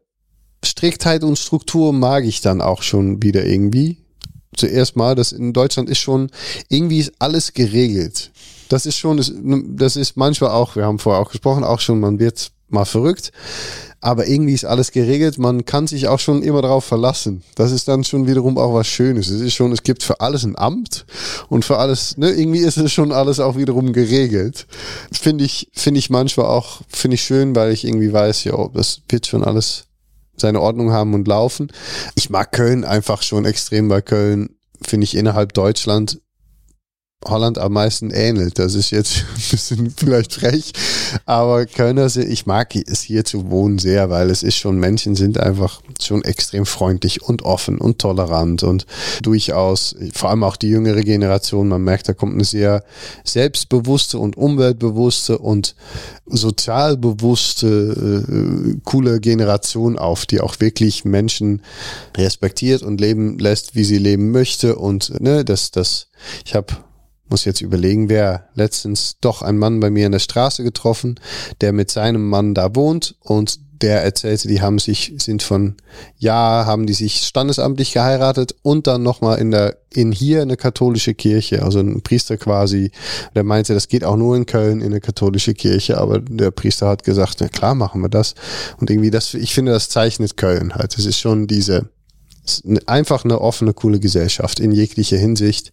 Striktheit und Struktur mag ich dann auch schon wieder irgendwie. Zuerst mal, das in Deutschland ist schon, irgendwie ist alles geregelt. Das ist schon, das, ist manchmal auch, wir haben vorher auch gesprochen, auch schon, man wird mal verrückt. Aber irgendwie ist alles geregelt. Man kann sich auch schon immer darauf verlassen. Das ist dann schon wiederum auch was Schönes. Es ist schon, es gibt für alles ein Amt und für alles, ne, irgendwie ist es schon alles auch wiederum geregelt. Finde ich, finde ich manchmal auch, finde ich schön, weil ich irgendwie weiß, ja, das wird schon alles seine Ordnung haben und laufen. Ich mag Köln einfach schon extrem, weil Köln, finde ich, innerhalb Deutschland Holland am meisten ähnelt. Das ist jetzt ein bisschen vielleicht frech, aber Kölner, ich mag es hier zu wohnen sehr, weil es ist schon, Menschen sind einfach schon extrem freundlich und offen und tolerant und durchaus, vor allem auch die jüngere Generation, man merkt, da kommt eine sehr selbstbewusste und umweltbewusste und sozial bewusste, äh, coole Generation auf, die auch wirklich Menschen respektiert und leben lässt, wie sie leben möchte und ne, das, das, ich habe muss jetzt überlegen, wer letztens doch ein Mann bei mir in der Straße getroffen, der mit seinem Mann da wohnt und der erzählte, die haben sich, sind von ja, haben die sich standesamtlich geheiratet und dann nochmal in der, in hier eine katholische Kirche, also ein Priester quasi, der meinte, das geht auch nur in Köln in eine katholische Kirche, aber der Priester hat gesagt, na klar machen wir das. Und irgendwie das, ich finde, das zeichnet Köln halt. Es ist schon diese, eine- einfach eine offene, coole Gesellschaft in jeglicher Hinsicht.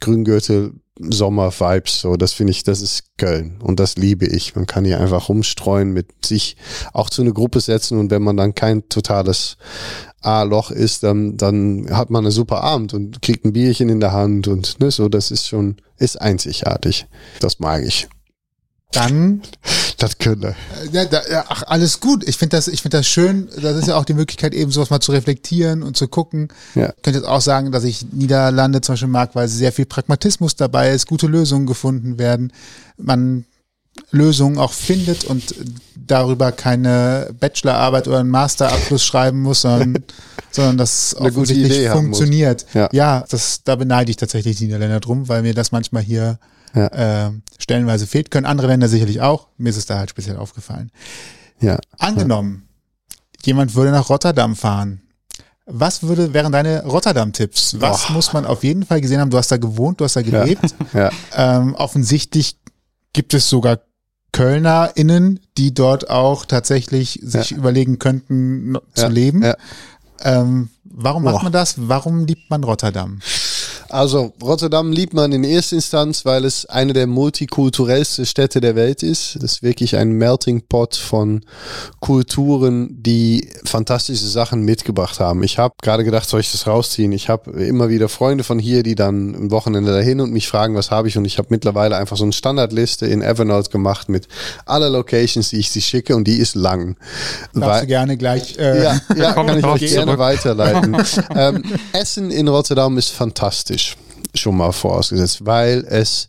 Grüngürtel, Sommer-Vibes, so, das finde ich, das ist Köln und das liebe ich. Man kann hier einfach rumstreuen, mit sich auch zu einer Gruppe setzen und wenn man dann kein totales A-Loch ist, dann, dann hat man einen super Abend und kriegt ein Bierchen in der Hand und ne, so, das ist schon, ist einzigartig. Das mag ich. Dann, Das könnte. ja, da, ja, ach, alles gut. Ich finde das, ich finde das schön. Das ist ja auch die Möglichkeit, eben sowas mal zu reflektieren und zu gucken. Ja. Ich könnte jetzt auch sagen, dass ich Niederlande zum Beispiel mag, weil sehr viel Pragmatismus dabei ist, gute Lösungen gefunden werden. Man Lösungen auch findet und darüber keine Bachelorarbeit oder einen Masterabschluss schreiben muss, sondern, sondern das Eine offensichtlich funktioniert. Ja. ja, das, da beneide ich tatsächlich die Niederländer drum, weil mir das manchmal hier Ja. äh, stellenweise fehlt. Können andere Länder sicherlich auch. Mir ist es da halt speziell aufgefallen. Ja. Angenommen, jemand würde nach Rotterdam fahren. Was würde, wären deine Rotterdam-Tipps? Was Boah. muss man auf jeden Fall gesehen haben? Du hast da gewohnt, du hast da gelebt. Ja. Ähm, offensichtlich gibt es sogar KölnerInnen, die dort auch tatsächlich sich Ja. überlegen könnten, zu Ja, leben. ja. Ähm, warum macht man das? Warum liebt man Rotterdam? Also Rotterdam liebt man in erster Instanz, weil es eine der multikulturellsten Städte der Welt ist. Es ist wirklich ein Melting Pot von Kulturen, die fantastische Sachen mitgebracht haben. Ich habe gerade gedacht, soll ich das rausziehen? Ich habe immer wieder Freunde von hier, die dann am Wochenende dahin und mich fragen, was habe ich? Und ich habe mittlerweile einfach so eine Standardliste in Evernote gemacht mit alle Locations, die ich sie schicke und die ist lang. Darfst Weil- du gerne gleich äh, ja, ja kann ich euch gerne weiterleiten. ähm, Essen in Rotterdam ist fantastisch. Schon mal vorausgesetzt, weil es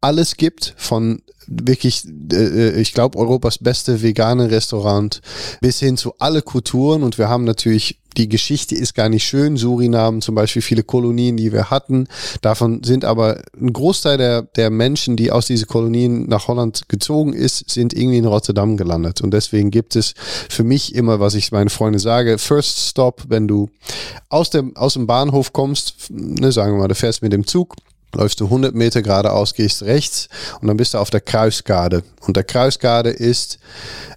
alles gibt von wirklich, äh, ich glaube, Europas beste vegane Restaurant bis hin zu alle Kulturen und wir haben natürlich die Geschichte ist gar nicht schön. Suriname zum Beispiel viele Kolonien, die wir hatten. Davon sind aber ein Großteil der, der Menschen, die aus diesen Kolonien nach Holland gezogen ist, sind irgendwie in Rotterdam gelandet. Und deswegen gibt es für mich immer, was ich meinen Freunden sage, First Stop, wenn du aus dem, aus dem Bahnhof kommst, ne, sagen wir mal, du fährst mit dem Zug läufst du 100 Meter geradeaus, gehst rechts und dann bist du auf der Kruisgade. Und der Kruisgade ist,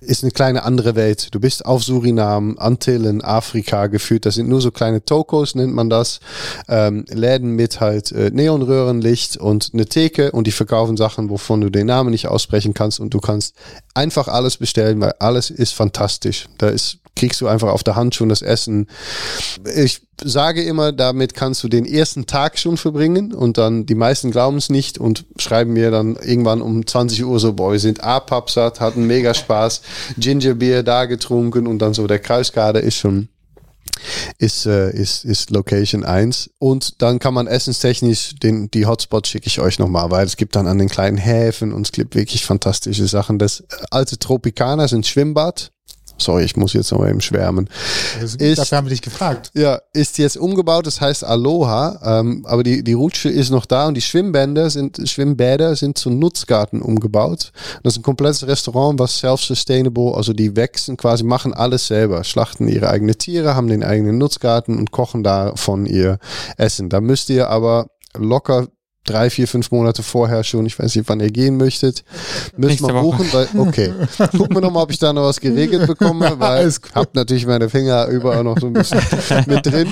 ist eine kleine andere Welt. Du bist auf Suriname, Antillen, Afrika geführt. Das sind nur so kleine Tokos, nennt man das. Ähm, Läden mit halt äh, Neonröhrenlicht und eine Theke und die verkaufen Sachen, wovon du den Namen nicht aussprechen kannst und du kannst einfach alles bestellen, weil alles ist fantastisch. Da ist kriegst du einfach auf der Hand schon das Essen. Ich sage immer, damit kannst du den ersten Tag schon verbringen und dann die meisten glauben es nicht und schreiben mir dann irgendwann um 20 Uhr so, boy, sind A-Papsat, hatten mega Spaß, Gingerbeer da getrunken und dann so der Kreisgarde ist schon ist, äh, ist, ist Location 1. Und dann kann man essenstechnisch, den, die Hotspots schicke ich euch nochmal, weil es gibt dann an den kleinen Häfen und es gibt wirklich fantastische Sachen. Das alte Tropicana ist ein Schwimmbad sorry, ich muss jetzt noch mal eben schwärmen. Also, ist, dafür haben wir dich gefragt. Ja, ist jetzt umgebaut, das heißt Aloha, ähm, aber die, die Rutsche ist noch da und die Schwimmbäder sind, Schwimmbäder sind zu Nutzgarten umgebaut. Das ist ein komplettes Restaurant, was self-sustainable, also die wachsen quasi, machen alles selber, schlachten ihre eigenen Tiere, haben den eigenen Nutzgarten und kochen davon ihr Essen. Da müsst ihr aber locker drei, vier, fünf Monate vorher schon, ich weiß nicht, wann ihr gehen möchtet, müssen wir buchen, weil, okay, gucken wir nochmal, ob ich da noch was geregelt bekomme, weil ich habe natürlich meine Finger überall noch so ein bisschen mit drin.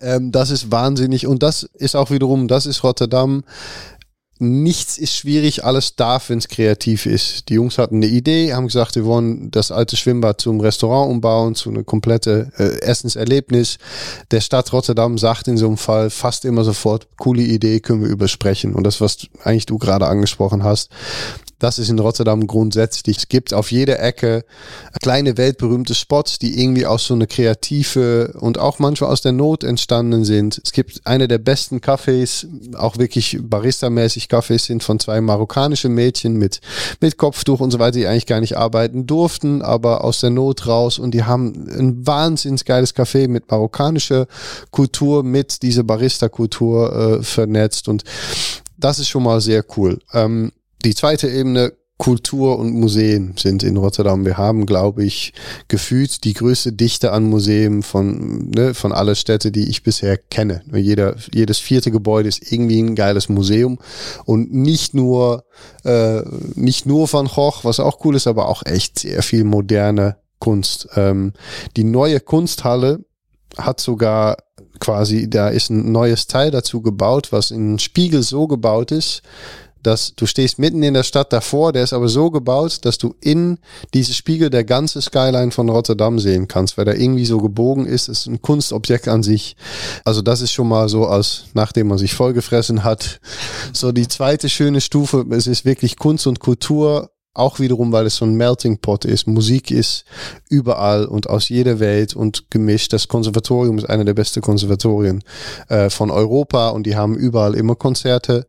Ähm, das ist wahnsinnig. Und das ist auch wiederum, das ist Rotterdam nichts ist schwierig, alles darf, wenn es kreativ ist. Die Jungs hatten eine Idee, haben gesagt, wir wollen das alte Schwimmbad zum Restaurant umbauen, zu einer komplette äh, Essenserlebnis. Der Stadt Rotterdam sagt in so einem Fall fast immer sofort, coole Idee, können wir übersprechen. Und das, was eigentlich du gerade angesprochen hast, das ist in Rotterdam grundsätzlich. Es gibt auf jeder Ecke kleine weltberühmte Spots, die irgendwie aus so einer kreative und auch manchmal aus der Not entstanden sind. Es gibt eine der besten Cafés, auch wirklich barista-mäßig Cafés sind von zwei marokkanischen Mädchen mit, mit Kopftuch und so weiter, die eigentlich gar nicht arbeiten durften, aber aus der Not raus und die haben ein wahnsinnig geiles Café mit marokkanischer Kultur, mit dieser Barista-Kultur äh, vernetzt und das ist schon mal sehr cool. Ähm, die zweite Ebene Kultur und Museen sind in Rotterdam. Wir haben, glaube ich, gefühlt die größte Dichte an Museen von, ne, von aller Städte, die ich bisher kenne. Jeder, jedes vierte Gebäude ist irgendwie ein geiles Museum und nicht nur, äh, nicht nur Van Gogh, was auch cool ist, aber auch echt sehr viel moderne Kunst. Ähm, die neue Kunsthalle hat sogar quasi, da ist ein neues Teil dazu gebaut, was in Spiegel so gebaut ist, dass du stehst mitten in der Stadt davor, der ist aber so gebaut, dass du in diese Spiegel der ganze Skyline von Rotterdam sehen kannst, weil der irgendwie so gebogen ist, ist ein Kunstobjekt an sich. Also das ist schon mal so als, nachdem man sich vollgefressen hat, so die zweite schöne Stufe. Es ist wirklich Kunst und Kultur auch wiederum, weil es so ein Melting Pot ist. Musik ist überall und aus jeder Welt und gemischt. Das Konservatorium ist einer der besten Konservatorien äh, von Europa und die haben überall immer Konzerte.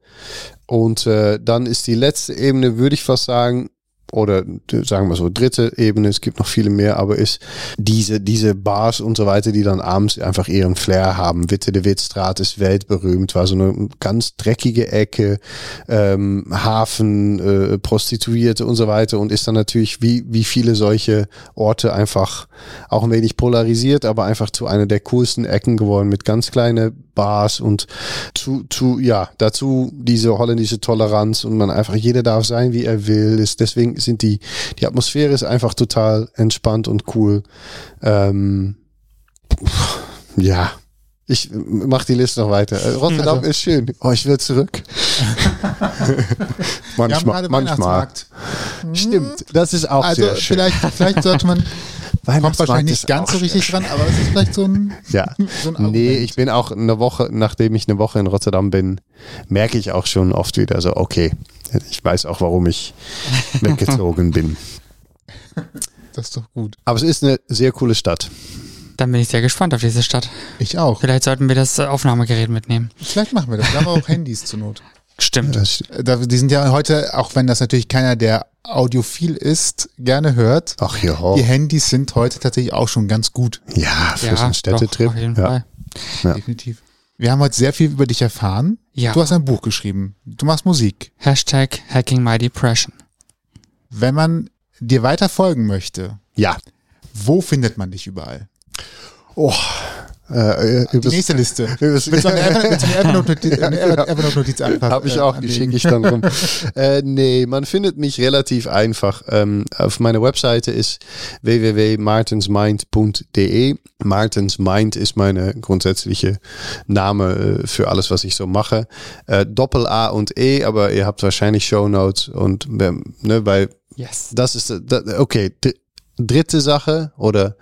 Und äh, dann ist die letzte Ebene, würde ich fast sagen, oder sagen wir so dritte Ebene, es gibt noch viele mehr, aber ist diese, diese Bars und so weiter, die dann abends einfach ihren Flair haben. Witte de Wittstraat ist weltberühmt, war so eine ganz dreckige Ecke, ähm, Hafen, äh, Prostituierte und so weiter und ist dann natürlich wie, wie viele solche Orte einfach auch ein wenig polarisiert, aber einfach zu einer der coolsten Ecken geworden mit ganz kleine Bars und zu, zu, ja, dazu diese holländische Toleranz und man einfach, jeder darf sein, wie er will, ist deswegen sind die, die Atmosphäre ist einfach total entspannt und cool. Ähm, ja, ich mach die Liste noch weiter. Äh, Rotterdam also, ist schön. Oh, ich will zurück. manchmal. manchmal. Stimmt, das ist auch also sehr schön. Vielleicht, vielleicht sollte man kommt wahrscheinlich nicht ganz so richtig dran, aber es ist vielleicht so ein. Ja. So ein nee, ich bin auch eine Woche, nachdem ich eine Woche in Rotterdam bin, merke ich auch schon oft wieder so, okay, ich weiß auch, warum ich weggezogen bin. Das ist doch gut. Aber es ist eine sehr coole Stadt. Dann bin ich sehr gespannt auf diese Stadt. Ich auch. Vielleicht sollten wir das Aufnahmegerät mitnehmen. Vielleicht machen wir das. Wir haben auch Handys zur Not. Stimmt. Das, da- Die sind ja heute, auch wenn das natürlich keiner, der audiophil ist, gerne hört. ach ja. Die Handys sind heute tatsächlich auch schon ganz gut. Ja, für so Ja, einen doch, Städtetrip. auf jeden ja. Fall. Ja. Definitiv. Wir haben heute sehr viel über dich erfahren. Ja. Du hast ein Buch geschrieben. Du machst Musik. Hashtag Hacking My Depression. Wenn man dir weiter folgen möchte, ja. wo findet man dich überall? Oh, äh, Die nächste Liste. Willst du eine Evernote- willst du eine Evernote-Notiz Evernote-Notiz anpassen? Habe ich äh, auch, die schicke ich dann rum. äh, nee, man findet mich relativ einfach. Ähm, auf meiner Webseite ist www.martensmind.de. Martens Mind ist meine grundsätzliche Name äh, für alles, was ich so mache. Äh, Doppel A und E, aber ihr habt wahrscheinlich Show Notes und ähm, ne, bei Yes. das ist, äh, da- okay, dritte Sache oder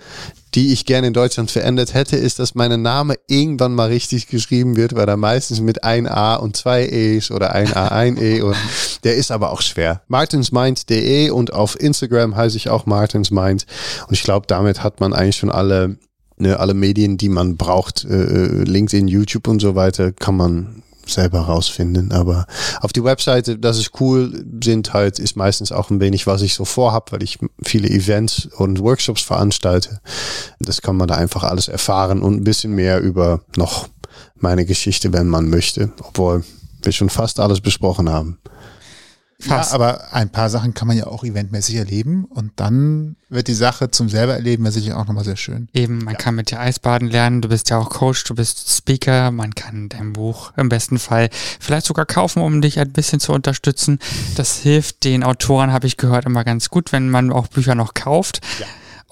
die ich gerne in Deutschland verändert hätte, ist, dass mein Name irgendwann mal richtig geschrieben wird, weil er meistens mit ein A und zwei E's oder ein A, ein E und der ist aber auch schwer. martinsmind.de und auf Instagram heiße ich auch martinsmind und ich glaube, damit hat man eigentlich schon alle ne, alle Medien, die man braucht, äh, äh, LinkedIn, YouTube und so weiter, kann man selber rausfinden. Aber auf die Webseite, das ist cool, sind halt, ist meistens auch ein wenig, was ich so vorhab, weil ich viele Events und Workshops veranstalte. Das kann man da einfach alles erfahren und ein bisschen mehr über noch meine Geschichte, wenn man möchte. Obwohl wir schon fast alles besprochen haben. Fast. Ja, aber ein paar Sachen kann man ja auch eventmäßig erleben und dann wird die Sache zum selber erleben ja sicher auch nochmal sehr schön. Eben, man kann mit dir Eisbaden lernen, du bist ja auch Coach, du bist Speaker, man kann dein Buch im besten Fall vielleicht sogar kaufen, um dich ein bisschen zu unterstützen. Das hilft den Autoren, habe ich gehört, immer ganz gut, wenn man auch Bücher noch kauft.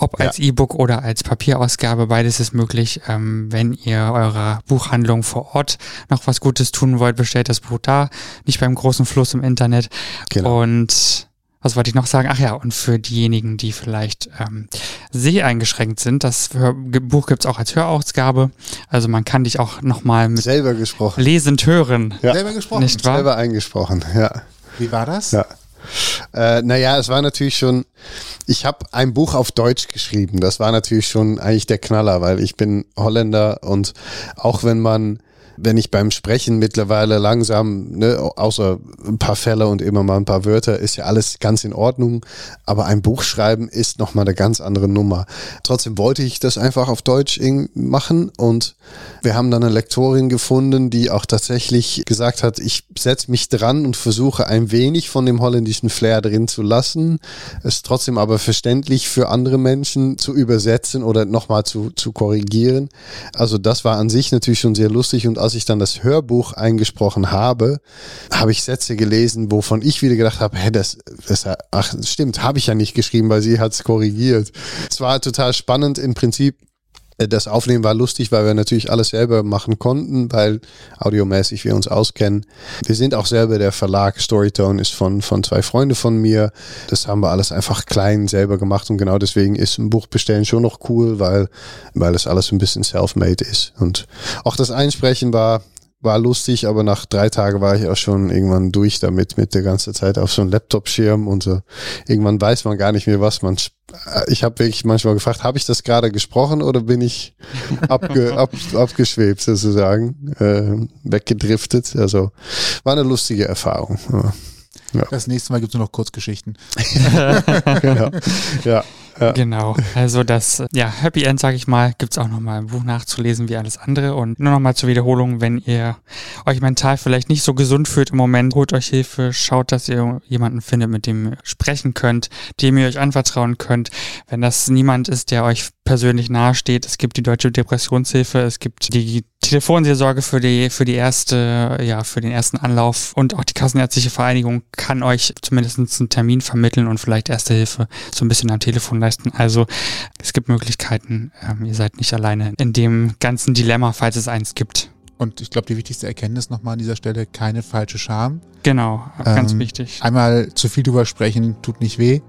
Ob Ja. als E-Book oder als Papierausgabe, beides ist möglich. Ähm, wenn ihr eurer Buchhandlung vor Ort noch was Gutes tun wollt, bestellt das Buch da, nicht beim großen Fluss im Internet. Genau. Und was wollte ich noch sagen? Ach ja, und für diejenigen, die vielleicht ähm, seheingeschränkt sind, das Hör Buch gibt's auch als Hörausgabe. Also man kann dich auch nochmal mit Selber gesprochen. lesend hören. Ja. Selber gesprochen. Nicht wahr? Selber eingesprochen, ja. Wie war das? Ja. Äh, naja, es war natürlich schon, ich habe ein Buch auf Deutsch geschrieben. Das war natürlich schon eigentlich der Knaller, weil ich bin Holländer und auch wenn man, wenn ich beim Sprechen mittlerweile langsam, ne, außer ein paar Fälle und immer mal ein paar Wörter, ist ja alles ganz in Ordnung. Aber ein Buch schreiben ist nochmal eine ganz andere Nummer. Trotzdem wollte ich das einfach auf Deutsch machen und wir haben dann eine Lektorin gefunden, die auch tatsächlich gesagt hat, ich setze mich dran und versuche ein wenig von dem holländischen Flair drin zu lassen, es trotzdem aber verständlich für andere Menschen zu übersetzen oder nochmal zu, zu korrigieren. Also das war an sich natürlich schon sehr lustig und als ich dann das Hörbuch eingesprochen habe, habe ich Sätze gelesen, wovon ich wieder gedacht habe, hä, das, das ach, stimmt, habe ich ja nicht geschrieben, weil sie hat es korrigiert. Es war total spannend im Prinzip das Aufnehmen war lustig, weil wir natürlich alles selber machen konnten, weil audiomäßig wir uns auskennen. Wir sind auch selber der Verlag. Storytone ist von, von zwei Freunden von mir. Das haben wir alles einfach klein selber gemacht und genau deswegen ist ein Buch bestellen schon noch cool, weil, weil es alles ein bisschen self-made ist. Und auch das Einsprechen war, war lustig, aber nach drei Tagen war ich auch schon irgendwann durch damit, mit der ganzen Zeit auf so einem Laptop-Schirm und so. Irgendwann weiß man gar nicht mehr, was man. äh, Ich habe wirklich manchmal gefragt, habe ich das gerade gesprochen oder bin ich abge, ab, abgeschwebt sozusagen, äh, weggedriftet? Also war eine lustige Erfahrung. Ja, Das nächste Mal gibt es nur noch Kurzgeschichten. genau. ja, ja. Genau. Also das ja, Happy End, sage ich mal, gibt's auch nochmal im Buch nachzulesen wie alles andere. Und nur nochmal zur Wiederholung, wenn ihr euch mental vielleicht nicht so gesund fühlt im Moment, holt euch Hilfe, schaut, dass ihr jemanden findet, mit dem ihr sprechen könnt, dem ihr euch anvertrauen könnt. Wenn das niemand ist, der euch persönlich nahesteht, es gibt die Deutsche Depressionshilfe, es gibt die Telefonseelsorge für die, für die erste, ja, für den ersten Anlauf und auch die Kassenärztliche Vereinigung kann euch zumindest einen Termin vermitteln und vielleicht Erste Hilfe so ein bisschen am Telefon leisten. Also es gibt Möglichkeiten. Ähm, ihr seid nicht alleine in dem ganzen Dilemma, falls es eins gibt. Und ich glaube, die wichtigste Erkenntnis nochmal an dieser Stelle, keine falsche Scham. Genau, ganz Ähm, wichtig. Einmal zu viel drüber sprechen tut nicht weh,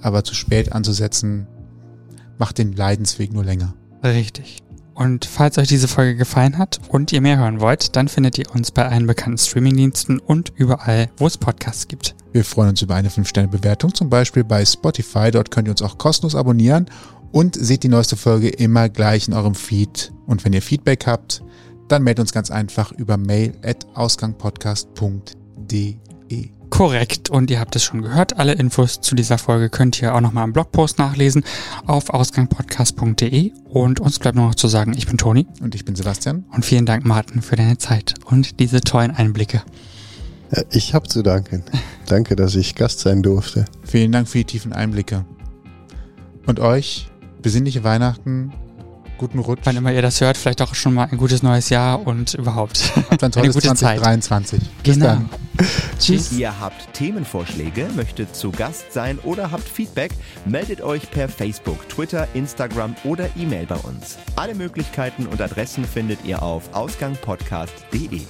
aber zu spät anzusetzen macht den Leidensweg nur länger. Richtig. Und falls euch diese Folge gefallen hat und ihr mehr hören wollt, dann findet ihr uns bei allen bekannten Streamingdiensten und überall, wo es Podcasts gibt. Wir freuen uns über eine 5-Sterne-Bewertung, zum Beispiel bei Spotify. Dort könnt ihr uns auch kostenlos abonnieren. und seht die neueste Folge immer gleich in eurem Feed. Und wenn ihr Feedback habt, dann meldet uns ganz einfach über mail at ausgangpodcast.de. Korrekt. Und ihr habt es schon gehört. Alle Infos zu dieser Folge könnt ihr auch nochmal im Blogpost nachlesen auf ausgangpodcast.de. Und uns bleibt nur noch zu sagen, ich bin Toni. Und ich bin Sebastian. Und vielen Dank, Martin, für deine Zeit und diese tollen Einblicke. Ich habe zu danken. Danke, dass ich Gast sein durfte. Vielen Dank für die tiefen Einblicke. Und euch besinnliche Weihnachten, guten Rutsch. Wann immer ihr das hört, vielleicht auch schon mal ein gutes neues Jahr und überhaupt. Habt ein tolles gute Zeit. 2023. Bis Genau. dann. Tschüss. Ihr habt Themenvorschläge, möchtet zu Gast sein oder habt Feedback, meldet euch per Facebook, Twitter, Instagram oder E-Mail bei uns. Alle Möglichkeiten und Adressen findet ihr auf ausgangpodcast.de.